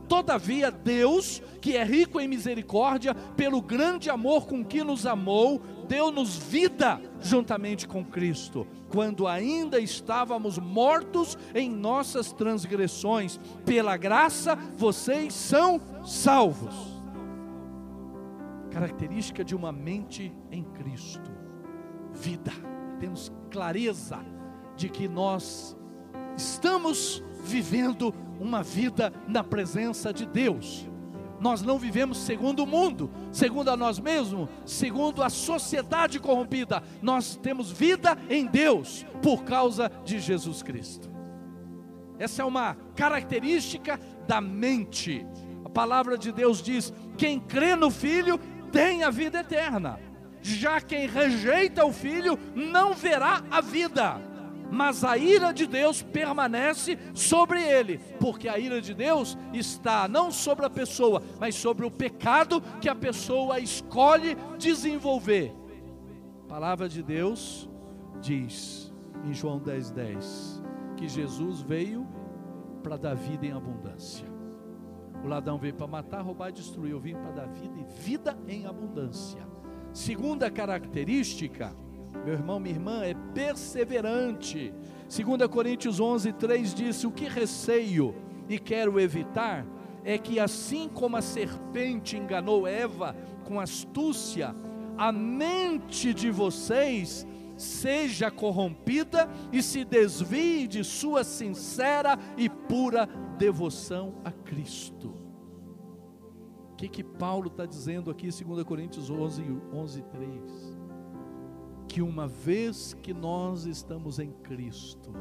Todavia, Deus, que é rico em misericórdia, pelo grande amor com que nos amou, deu-nos vida juntamente com Cristo, quando ainda estávamos mortos em nossas transgressões. Pela graça, vocês são salvos. Característica de uma mente em Cristo: vida. Temos clareza de que nós estamos vivendo uma vida na presença de Deus nós não vivemos segundo o mundo, segundo a nós mesmos, segundo a sociedade corrompida. Nós temos vida em Deus por causa de Jesus Cristo. Essa é uma característica da mente. A palavra de Deus diz: quem crê no Filho tem a vida eterna. Já quem rejeita o Filho não verá a vida mas a ira de Deus permanece sobre ele, porque a ira de Deus está não sobre a pessoa, mas sobre o pecado que a pessoa escolhe desenvolver. A palavra de Deus diz em João 10,10 10, que Jesus veio para dar vida em abundância. O ladrão veio para matar, roubar e destruir. Eu vim para dar vida e vida em abundância. Segunda característica, meu irmão, minha irmã, é perseverante. 2 Coríntios 11, 3 diz: O que receio e quero evitar é que, assim como a serpente enganou Eva com astúcia, a mente de vocês seja corrompida e se desvie de sua sincera e pura devoção a Cristo. O que, que Paulo está dizendo aqui, 2 Coríntios 11, 11 3? que uma vez que nós estamos em Cristo,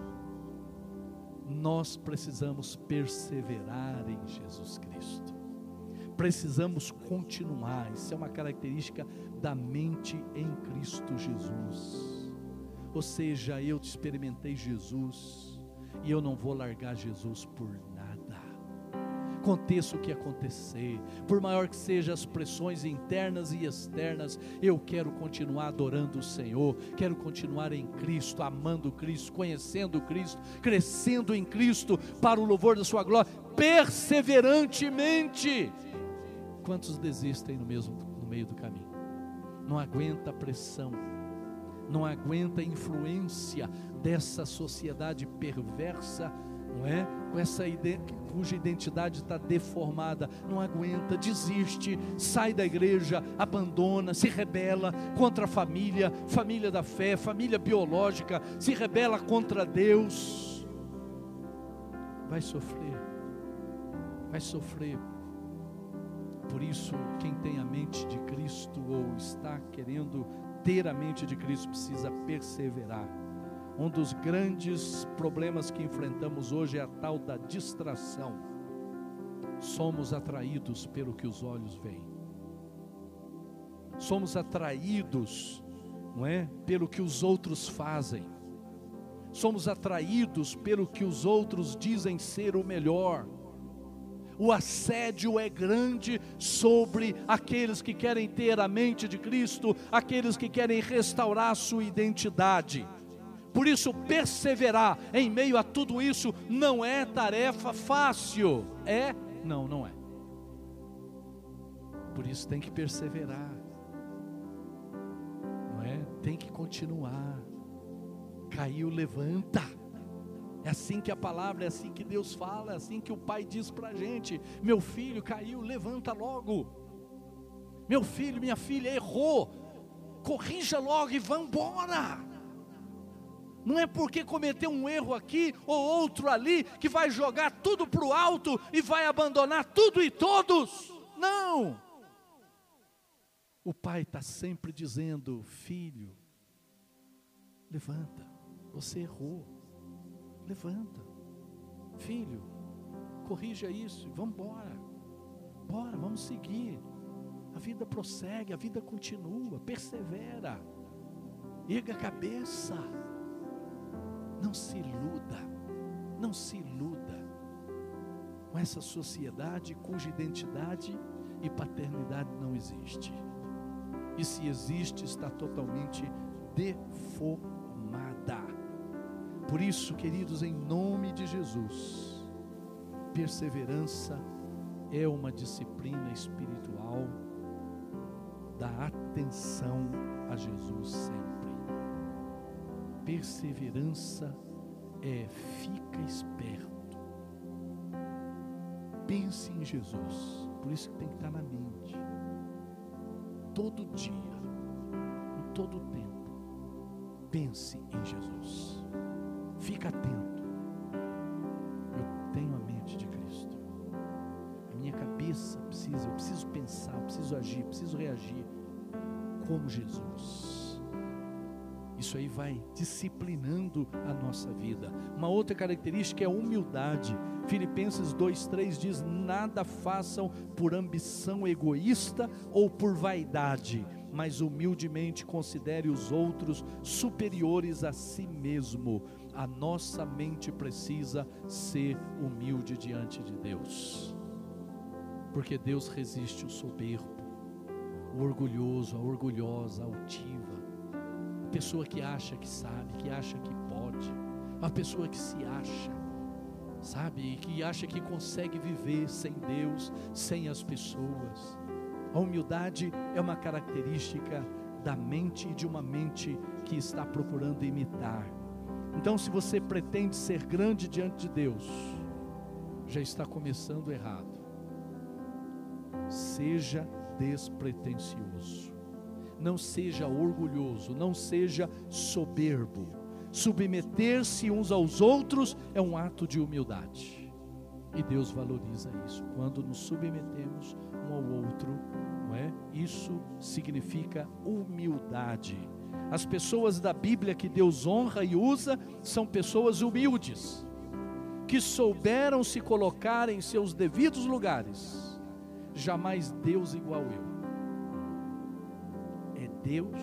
nós precisamos perseverar em Jesus Cristo. Precisamos continuar. Isso é uma característica da mente em Cristo Jesus. Ou seja, eu experimentei Jesus e eu não vou largar Jesus por nada Aconteça o que acontecer, por maior que sejam as pressões internas e externas, eu quero continuar adorando o Senhor, quero continuar em Cristo, amando Cristo, conhecendo Cristo, crescendo em Cristo para o louvor da Sua glória, perseverantemente. Quantos desistem no, mesmo, no meio do caminho? Não aguenta a pressão, não aguenta a influência dessa sociedade perversa não é? Com essa cuja identidade está deformada, não aguenta, desiste, sai da igreja, abandona, se rebela contra a família, família da fé, família biológica, se rebela contra Deus. Vai sofrer, vai sofrer. Por isso, quem tem a mente de Cristo ou está querendo ter a mente de Cristo precisa perseverar um dos grandes problemas que enfrentamos hoje é a tal da distração. Somos atraídos pelo que os olhos veem. Somos atraídos, não é, pelo que os outros fazem. Somos atraídos pelo que os outros dizem ser o melhor. O assédio é grande sobre aqueles que querem ter a mente de Cristo, aqueles que querem restaurar a sua identidade. Por isso, perseverar em meio a tudo isso não é tarefa fácil. É? Não, não é. Por isso tem que perseverar. Não é? Tem que continuar. Caiu, levanta. É assim que a palavra, é assim que Deus fala, é assim que o Pai diz para a gente: Meu filho caiu, levanta logo. Meu filho, minha filha errou, corrija logo e vá embora. Não é porque cometeu um erro aqui ou outro ali que vai jogar tudo para o alto e vai abandonar tudo e todos. Não! O pai está sempre dizendo: Filho, levanta, você errou. Levanta, filho, corrija isso vamos embora. Bora, vamos seguir. A vida prossegue, a vida continua, persevera. Erga a cabeça. Não se iluda, não se iluda com essa sociedade cuja identidade e paternidade não existe. E se existe, está totalmente deformada. Por isso, queridos, em nome de Jesus, perseverança é uma disciplina espiritual da atenção a Jesus sempre perseverança é fica esperto. Pense em Jesus. Por isso que tem que estar na mente. Todo dia, em todo tempo, pense em Jesus. Fica atento. Eu tenho a mente de Cristo. A minha cabeça precisa, eu preciso pensar, eu preciso agir, eu preciso reagir como Jesus. Isso aí vai disciplinando a nossa vida. Uma outra característica é a humildade. Filipenses 2:3 diz: "Nada façam por ambição egoísta ou por vaidade, mas humildemente considere os outros superiores a si mesmo." A nossa mente precisa ser humilde diante de Deus. Porque Deus resiste o soberbo, o orgulhoso, a orgulhosa, a altiva pessoa que acha que sabe, que acha que pode, a pessoa que se acha, sabe, que acha que consegue viver sem Deus, sem as pessoas. A humildade é uma característica da mente e de uma mente que está procurando imitar. Então, se você pretende ser grande diante de Deus, já está começando errado. Seja despretensioso não seja orgulhoso, não seja soberbo. Submeter-se uns aos outros é um ato de humildade. E Deus valoriza isso. Quando nos submetemos um ao outro, não é? Isso significa humildade. As pessoas da Bíblia que Deus honra e usa são pessoas humildes, que souberam se colocar em seus devidos lugares. Jamais Deus igual eu. Deus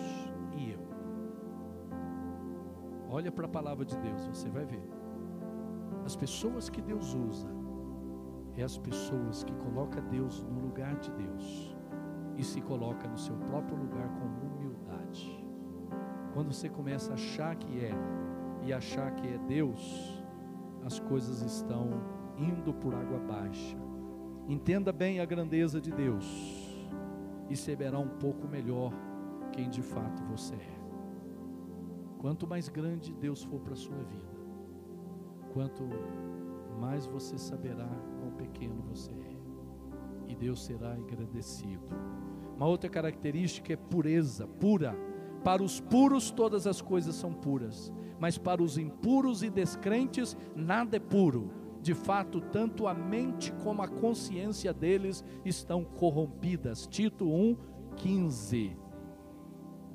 e eu. Olha para a palavra de Deus, você vai ver. As pessoas que Deus usa é as pessoas que colocam Deus no lugar de Deus e se coloca no seu próprio lugar com humildade. Quando você começa a achar que é e achar que é Deus, as coisas estão indo por água baixa. Entenda bem a grandeza de Deus e saberá um pouco melhor quem de fato você é. Quanto mais grande Deus for para a sua vida, quanto mais você saberá quão pequeno você é. E Deus será agradecido. Uma outra característica é pureza, pura. Para os puros todas as coisas são puras, mas para os impuros e descrentes nada é puro. De fato, tanto a mente como a consciência deles estão corrompidas. Tito 1, 15.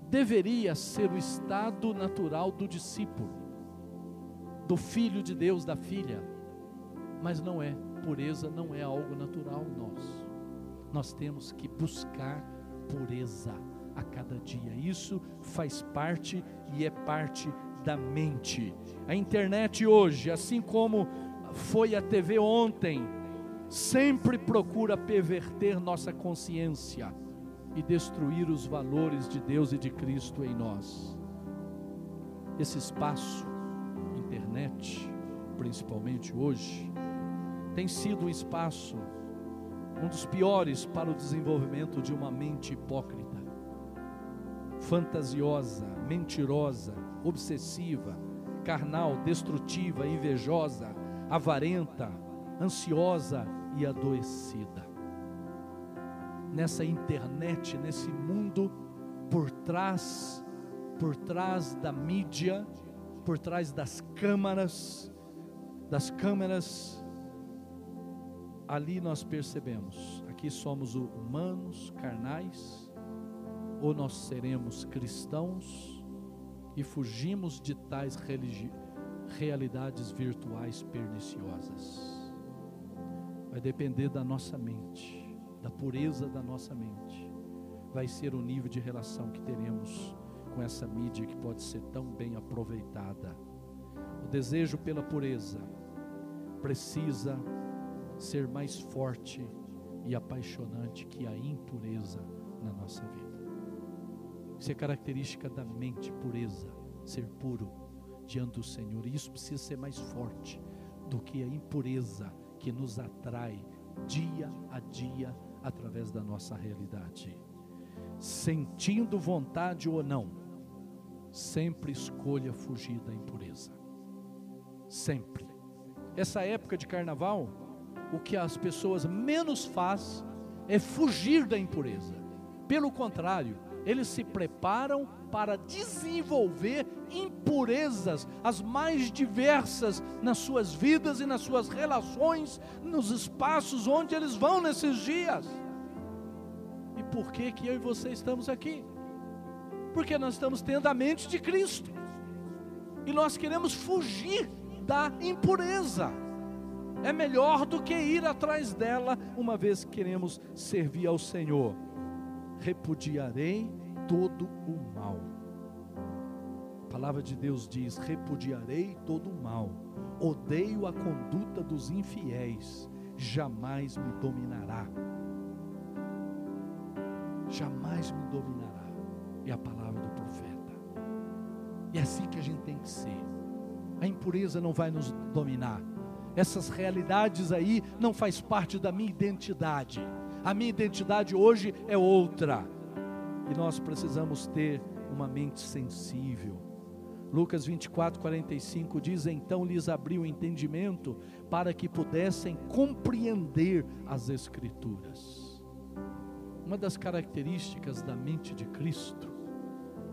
Deveria ser o estado natural do discípulo, do filho de Deus, da filha, mas não é. Pureza não é algo natural nós. Nós temos que buscar pureza a cada dia. Isso faz parte e é parte da mente. A internet hoje, assim como foi a TV ontem, sempre procura perverter nossa consciência e destruir os valores de Deus e de Cristo em nós. Esse espaço, internet, principalmente hoje, tem sido um espaço, um dos piores para o desenvolvimento de uma mente hipócrita, fantasiosa, mentirosa, obsessiva, carnal, destrutiva, invejosa, avarenta, ansiosa e adoecida. Nessa internet, nesse mundo, por trás, por trás da mídia, por trás das câmaras, das câmeras ali nós percebemos, aqui somos humanos, carnais, ou nós seremos cristãos e fugimos de tais realidades virtuais perniciosas. Vai depender da nossa mente, da pureza da nossa mente. Vai ser o nível de relação que teremos com essa mídia que pode ser tão bem aproveitada. O desejo pela pureza precisa ser mais forte e apaixonante que a impureza na nossa vida. Isso é característica da mente, pureza, ser puro diante do Senhor. E isso precisa ser mais forte do que a impureza que nos atrai dia a dia através da nossa realidade. Sentindo vontade ou não, sempre escolha fugir da impureza. Sempre. Essa época de carnaval, o que as pessoas menos faz é fugir da impureza. Pelo contrário, eles se preparam para desenvolver impurezas, as mais diversas, nas suas vidas e nas suas relações, nos espaços onde eles vão nesses dias. E por que que eu e você estamos aqui? Porque nós estamos tendo a mente de Cristo. E nós queremos fugir da impureza é melhor do que ir atrás dela, uma vez que queremos servir ao Senhor. Repudiarei todo o mal. A palavra de Deus diz: repudiarei todo o mal. Odeio a conduta dos infiéis, jamais me dominará. Jamais me dominará. É a palavra do profeta. E é assim que a gente tem que ser. A impureza não vai nos dominar essas realidades aí não faz parte da minha identidade. A minha identidade hoje é outra. E nós precisamos ter uma mente sensível. Lucas 24, 45 diz: Então lhes abriu o entendimento para que pudessem compreender as Escrituras. Uma das características da mente de Cristo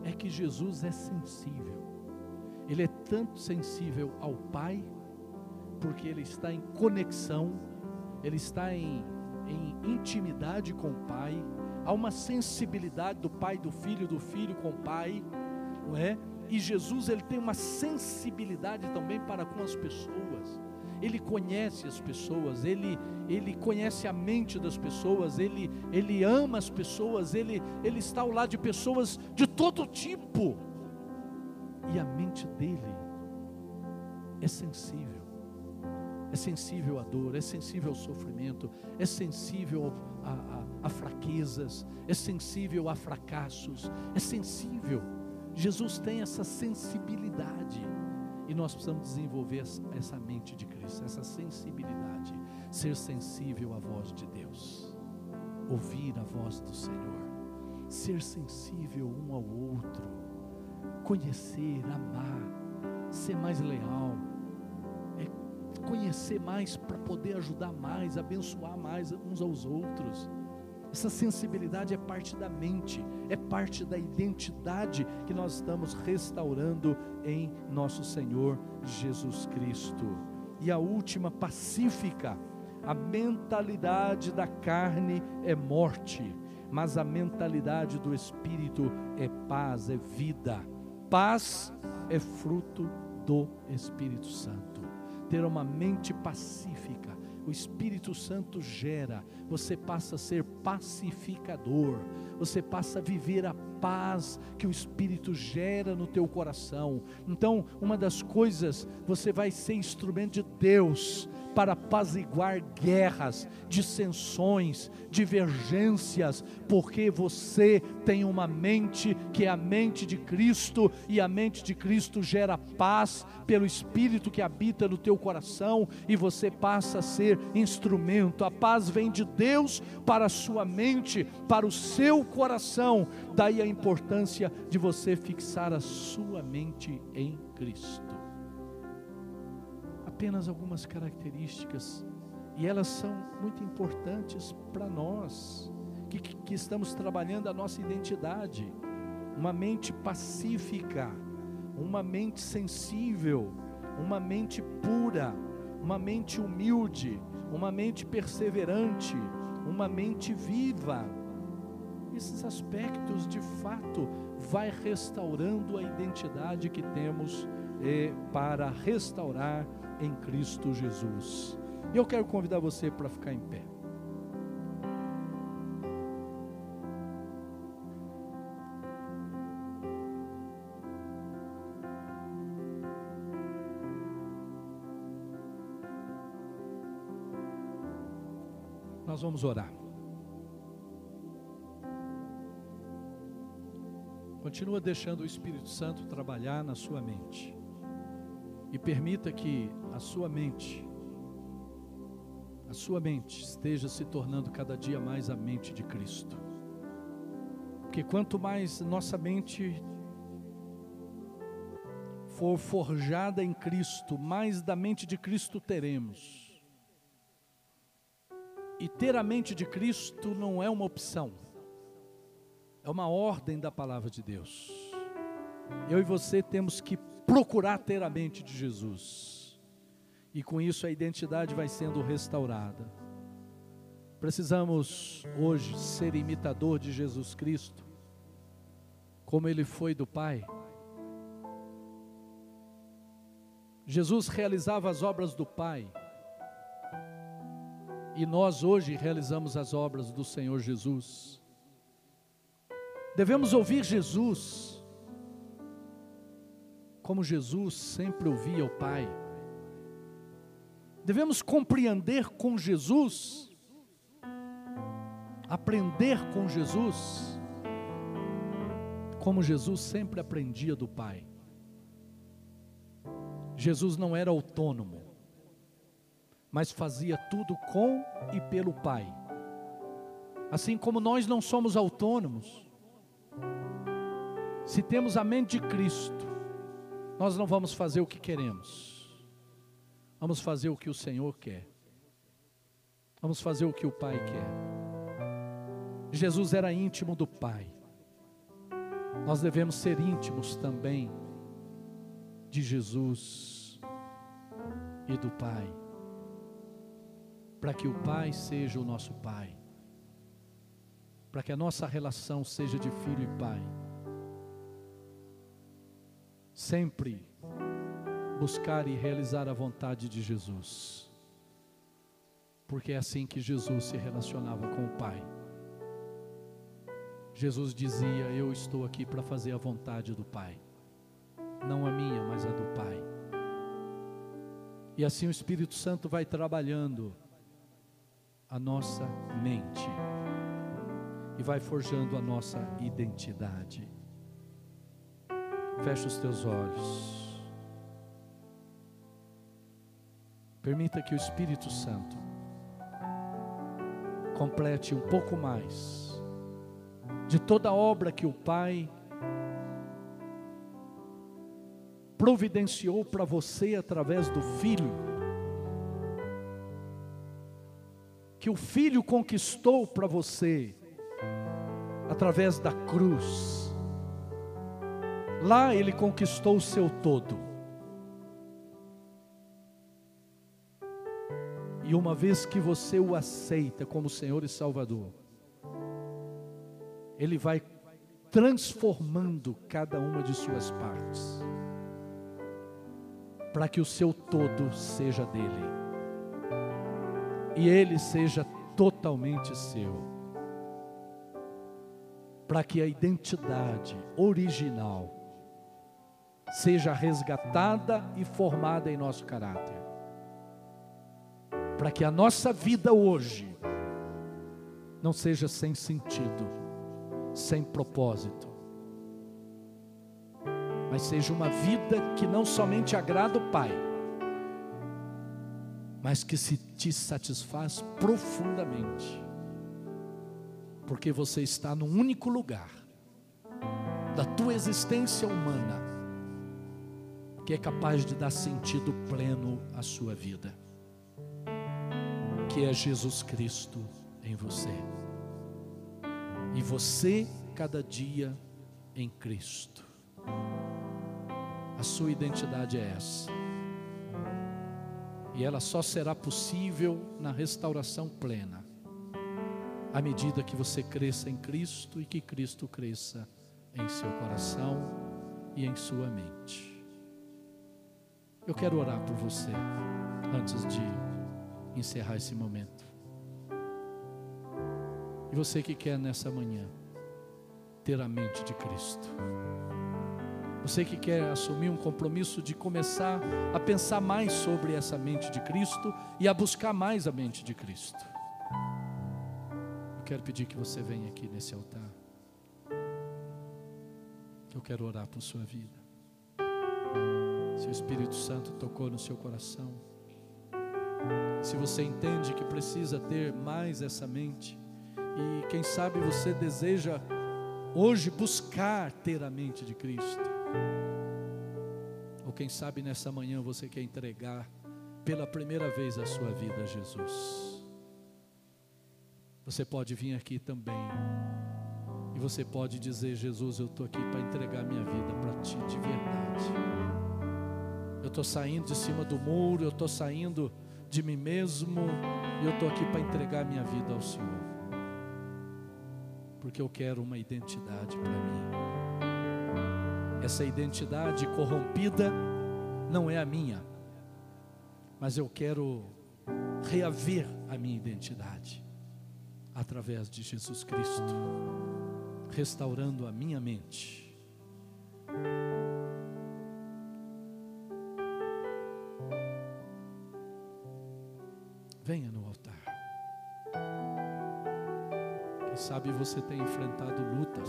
é que Jesus é sensível. Ele é tanto sensível ao Pai porque ele está em conexão, ele está em, em intimidade com o Pai, há uma sensibilidade do Pai, do Filho, do Filho com o Pai, não é? E Jesus ele tem uma sensibilidade também para com as pessoas. Ele conhece as pessoas, ele, ele conhece a mente das pessoas, ele, ele ama as pessoas, ele, ele está ao lado de pessoas de todo tipo. E a mente dele é sensível é sensível à dor, é sensível ao sofrimento, é sensível a, a, a fraquezas, é sensível a fracassos, é sensível. Jesus tem essa sensibilidade e nós precisamos desenvolver essa mente de Cristo, essa sensibilidade, ser sensível à voz de Deus, ouvir a voz do Senhor, ser sensível um ao outro, conhecer, amar, ser mais leal conhecer mais para poder ajudar mais, abençoar mais uns aos outros. Essa sensibilidade é parte da mente, é parte da identidade que nós estamos restaurando em nosso Senhor Jesus Cristo. E a última, pacífica. A mentalidade da carne é morte, mas a mentalidade do espírito é paz, é vida. Paz é fruto do Espírito Santo ter uma mente pacífica. O Espírito Santo gera, você passa a ser pacificador, você passa a viver a paz que o Espírito gera no teu coração. Então, uma das coisas, você vai ser instrumento de Deus para apaziguar guerras, dissensões, divergências, porque você tem uma mente que é a mente de Cristo, e a mente de Cristo gera paz pelo Espírito que habita no teu coração, e você passa a ser instrumento. A paz vem de Deus para a sua mente, para o seu coração. Daí a importância de você fixar a sua mente em Cristo apenas algumas características, e elas são muito importantes para nós, que, que estamos trabalhando a nossa identidade. Uma mente pacífica, uma mente sensível, uma mente pura, uma mente humilde, uma mente perseverante, uma mente viva. Esses aspectos de fato vai restaurando a identidade que temos eh, para restaurar em Cristo Jesus. E eu quero convidar você para ficar em pé. Nós vamos orar. Continua deixando o Espírito Santo trabalhar na sua mente. E permita que a sua mente, a sua mente esteja se tornando cada dia mais a mente de Cristo. Porque quanto mais nossa mente for forjada em Cristo, mais da mente de Cristo teremos. E ter a mente de Cristo não é uma opção, é uma ordem da palavra de Deus. Eu e você temos que procurar ter a mente de Jesus. E com isso a identidade vai sendo restaurada. Precisamos hoje ser imitador de Jesus Cristo, como ele foi do Pai. Jesus realizava as obras do Pai. E nós hoje realizamos as obras do Senhor Jesus. Devemos ouvir Jesus como Jesus sempre ouvia o Pai. Devemos compreender com Jesus, aprender com Jesus, como Jesus sempre aprendia do Pai. Jesus não era autônomo, mas fazia tudo com e pelo Pai. Assim como nós não somos autônomos, se temos a mente de Cristo, nós não vamos fazer o que queremos, vamos fazer o que o Senhor quer, vamos fazer o que o Pai quer. Jesus era íntimo do Pai, nós devemos ser íntimos também de Jesus e do Pai, para que o Pai seja o nosso Pai, para que a nossa relação seja de filho e pai sempre buscar e realizar a vontade de Jesus, porque é assim que Jesus se relacionava com o Pai. Jesus dizia: Eu estou aqui para fazer a vontade do Pai, não a minha, mas a do Pai. E assim o Espírito Santo vai trabalhando a nossa mente e vai forjando a nossa identidade. Feche os teus olhos. Permita que o Espírito Santo complete um pouco mais de toda a obra que o Pai providenciou para você através do Filho, que o Filho conquistou para você através da cruz. Lá ele conquistou o seu todo. E uma vez que você o aceita como Senhor e Salvador, Ele vai transformando cada uma de suas partes, para que o seu todo seja dele, e Ele seja totalmente seu para que a identidade original seja resgatada e formada em nosso caráter. Para que a nossa vida hoje não seja sem sentido, sem propósito, mas seja uma vida que não somente agrada o Pai, mas que se te satisfaz profundamente porque você está num único lugar da tua existência humana que é capaz de dar sentido pleno à sua vida, que é Jesus Cristo em você. E você cada dia em Cristo. A sua identidade é essa. E ela só será possível na restauração plena à medida que você cresça em Cristo e que Cristo cresça em seu coração e em sua mente. Eu quero orar por você antes de encerrar esse momento. E você que quer nessa manhã ter a mente de Cristo. Você que quer assumir um compromisso de começar a pensar mais sobre essa mente de Cristo e a buscar mais a mente de Cristo quero pedir que você venha aqui nesse altar. Eu quero orar por sua vida. O Espírito Santo tocou no seu coração, se você entende que precisa ter mais essa mente, e quem sabe você deseja hoje buscar ter a mente de Cristo, ou quem sabe nessa manhã você quer entregar pela primeira vez a sua vida a Jesus. Você pode vir aqui também. E você pode dizer: Jesus, eu estou aqui para entregar minha vida para Ti de verdade. Eu estou saindo de cima do muro, eu estou saindo de mim mesmo, e eu estou aqui para entregar minha vida ao Senhor. Porque eu quero uma identidade para mim. Essa identidade corrompida não é a minha, mas eu quero reaver a minha identidade através de Jesus Cristo, restaurando a minha mente. Venha no altar. Quem sabe você tem enfrentado lutas,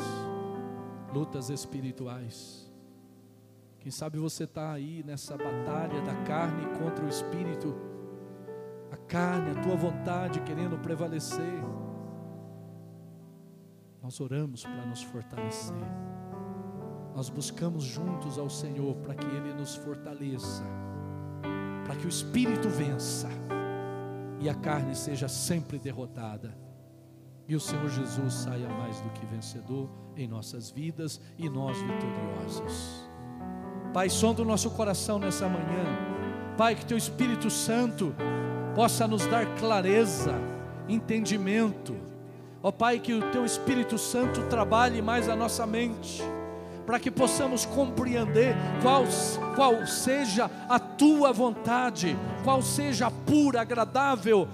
lutas espirituais. Quem sabe você está aí nessa batalha da carne contra o espírito, a carne, a tua vontade querendo prevalecer. Nós oramos para nos fortalecer. Nós buscamos juntos ao Senhor para que Ele nos fortaleça, para que o Espírito vença e a carne seja sempre derrotada. E o Senhor Jesus saia mais do que vencedor em nossas vidas e nós vitoriosos. Pai, sonda o nosso coração nessa manhã. Pai, que Teu Espírito Santo possa nos dar clareza, entendimento Ó oh, Pai, que o Teu Espírito Santo trabalhe mais a nossa mente, para que possamos compreender qual, qual seja a Tua vontade qual seja pura, agradável,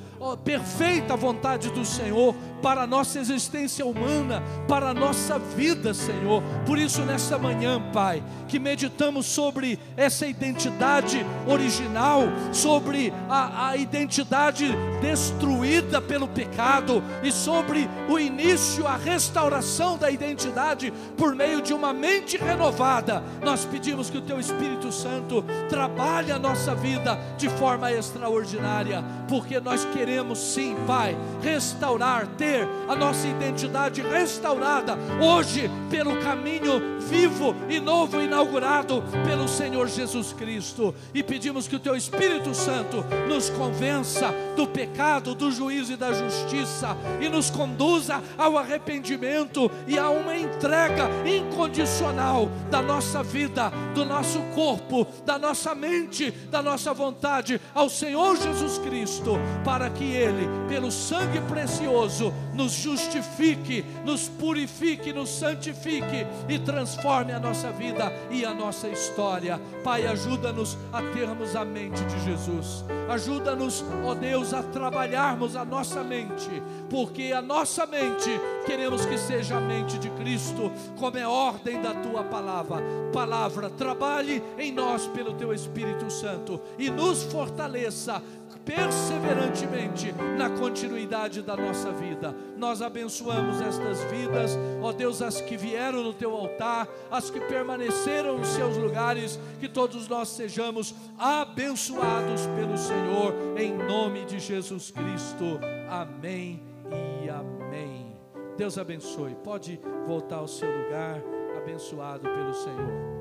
perfeita vontade do Senhor para a nossa existência humana, para a nossa vida, Senhor. Por isso, nesta manhã, Pai, que meditamos sobre essa identidade original, sobre a, a identidade destruída pelo pecado e sobre o início, a restauração da identidade por meio de uma mente renovada. Nós pedimos que o Teu Espírito Santo trabalhe a nossa vida de forma extraordinária, porque nós queremos sim, Pai, restaurar, ter a nossa identidade restaurada hoje pelo caminho vivo e novo inaugurado pelo Senhor Jesus Cristo. E pedimos que o Teu Espírito Santo nos convença do pecado, do juízo e da justiça e nos conduza ao arrependimento e a uma entrega incondicional da nossa vida, do nosso corpo, da nossa mente, da nossa vontade ao Senhor Jesus Cristo, para que Ele, pelo sangue precioso, nos justifique, nos purifique, nos santifique e transforme a nossa vida e a nossa história. Pai, ajuda-nos a termos a mente de Jesus. Ajuda-nos, ó Deus, a trabalharmos a nossa mente, porque a nossa mente queremos que seja a mente de Cristo, como é ordem da tua palavra. Palavra, trabalhe em nós pelo teu Espírito Santo e nos fortaleça perseverantemente na continuidade da nossa vida. Nós abençoamos estas vidas, ó Deus, as que vieram no teu altar, as que permaneceram nos seus lugares, que todos nós sejamos abençoados pelo Senhor, em nome de Jesus Cristo. Amém e amém. Deus abençoe. Pode voltar ao seu lugar, abençoado pelo Senhor.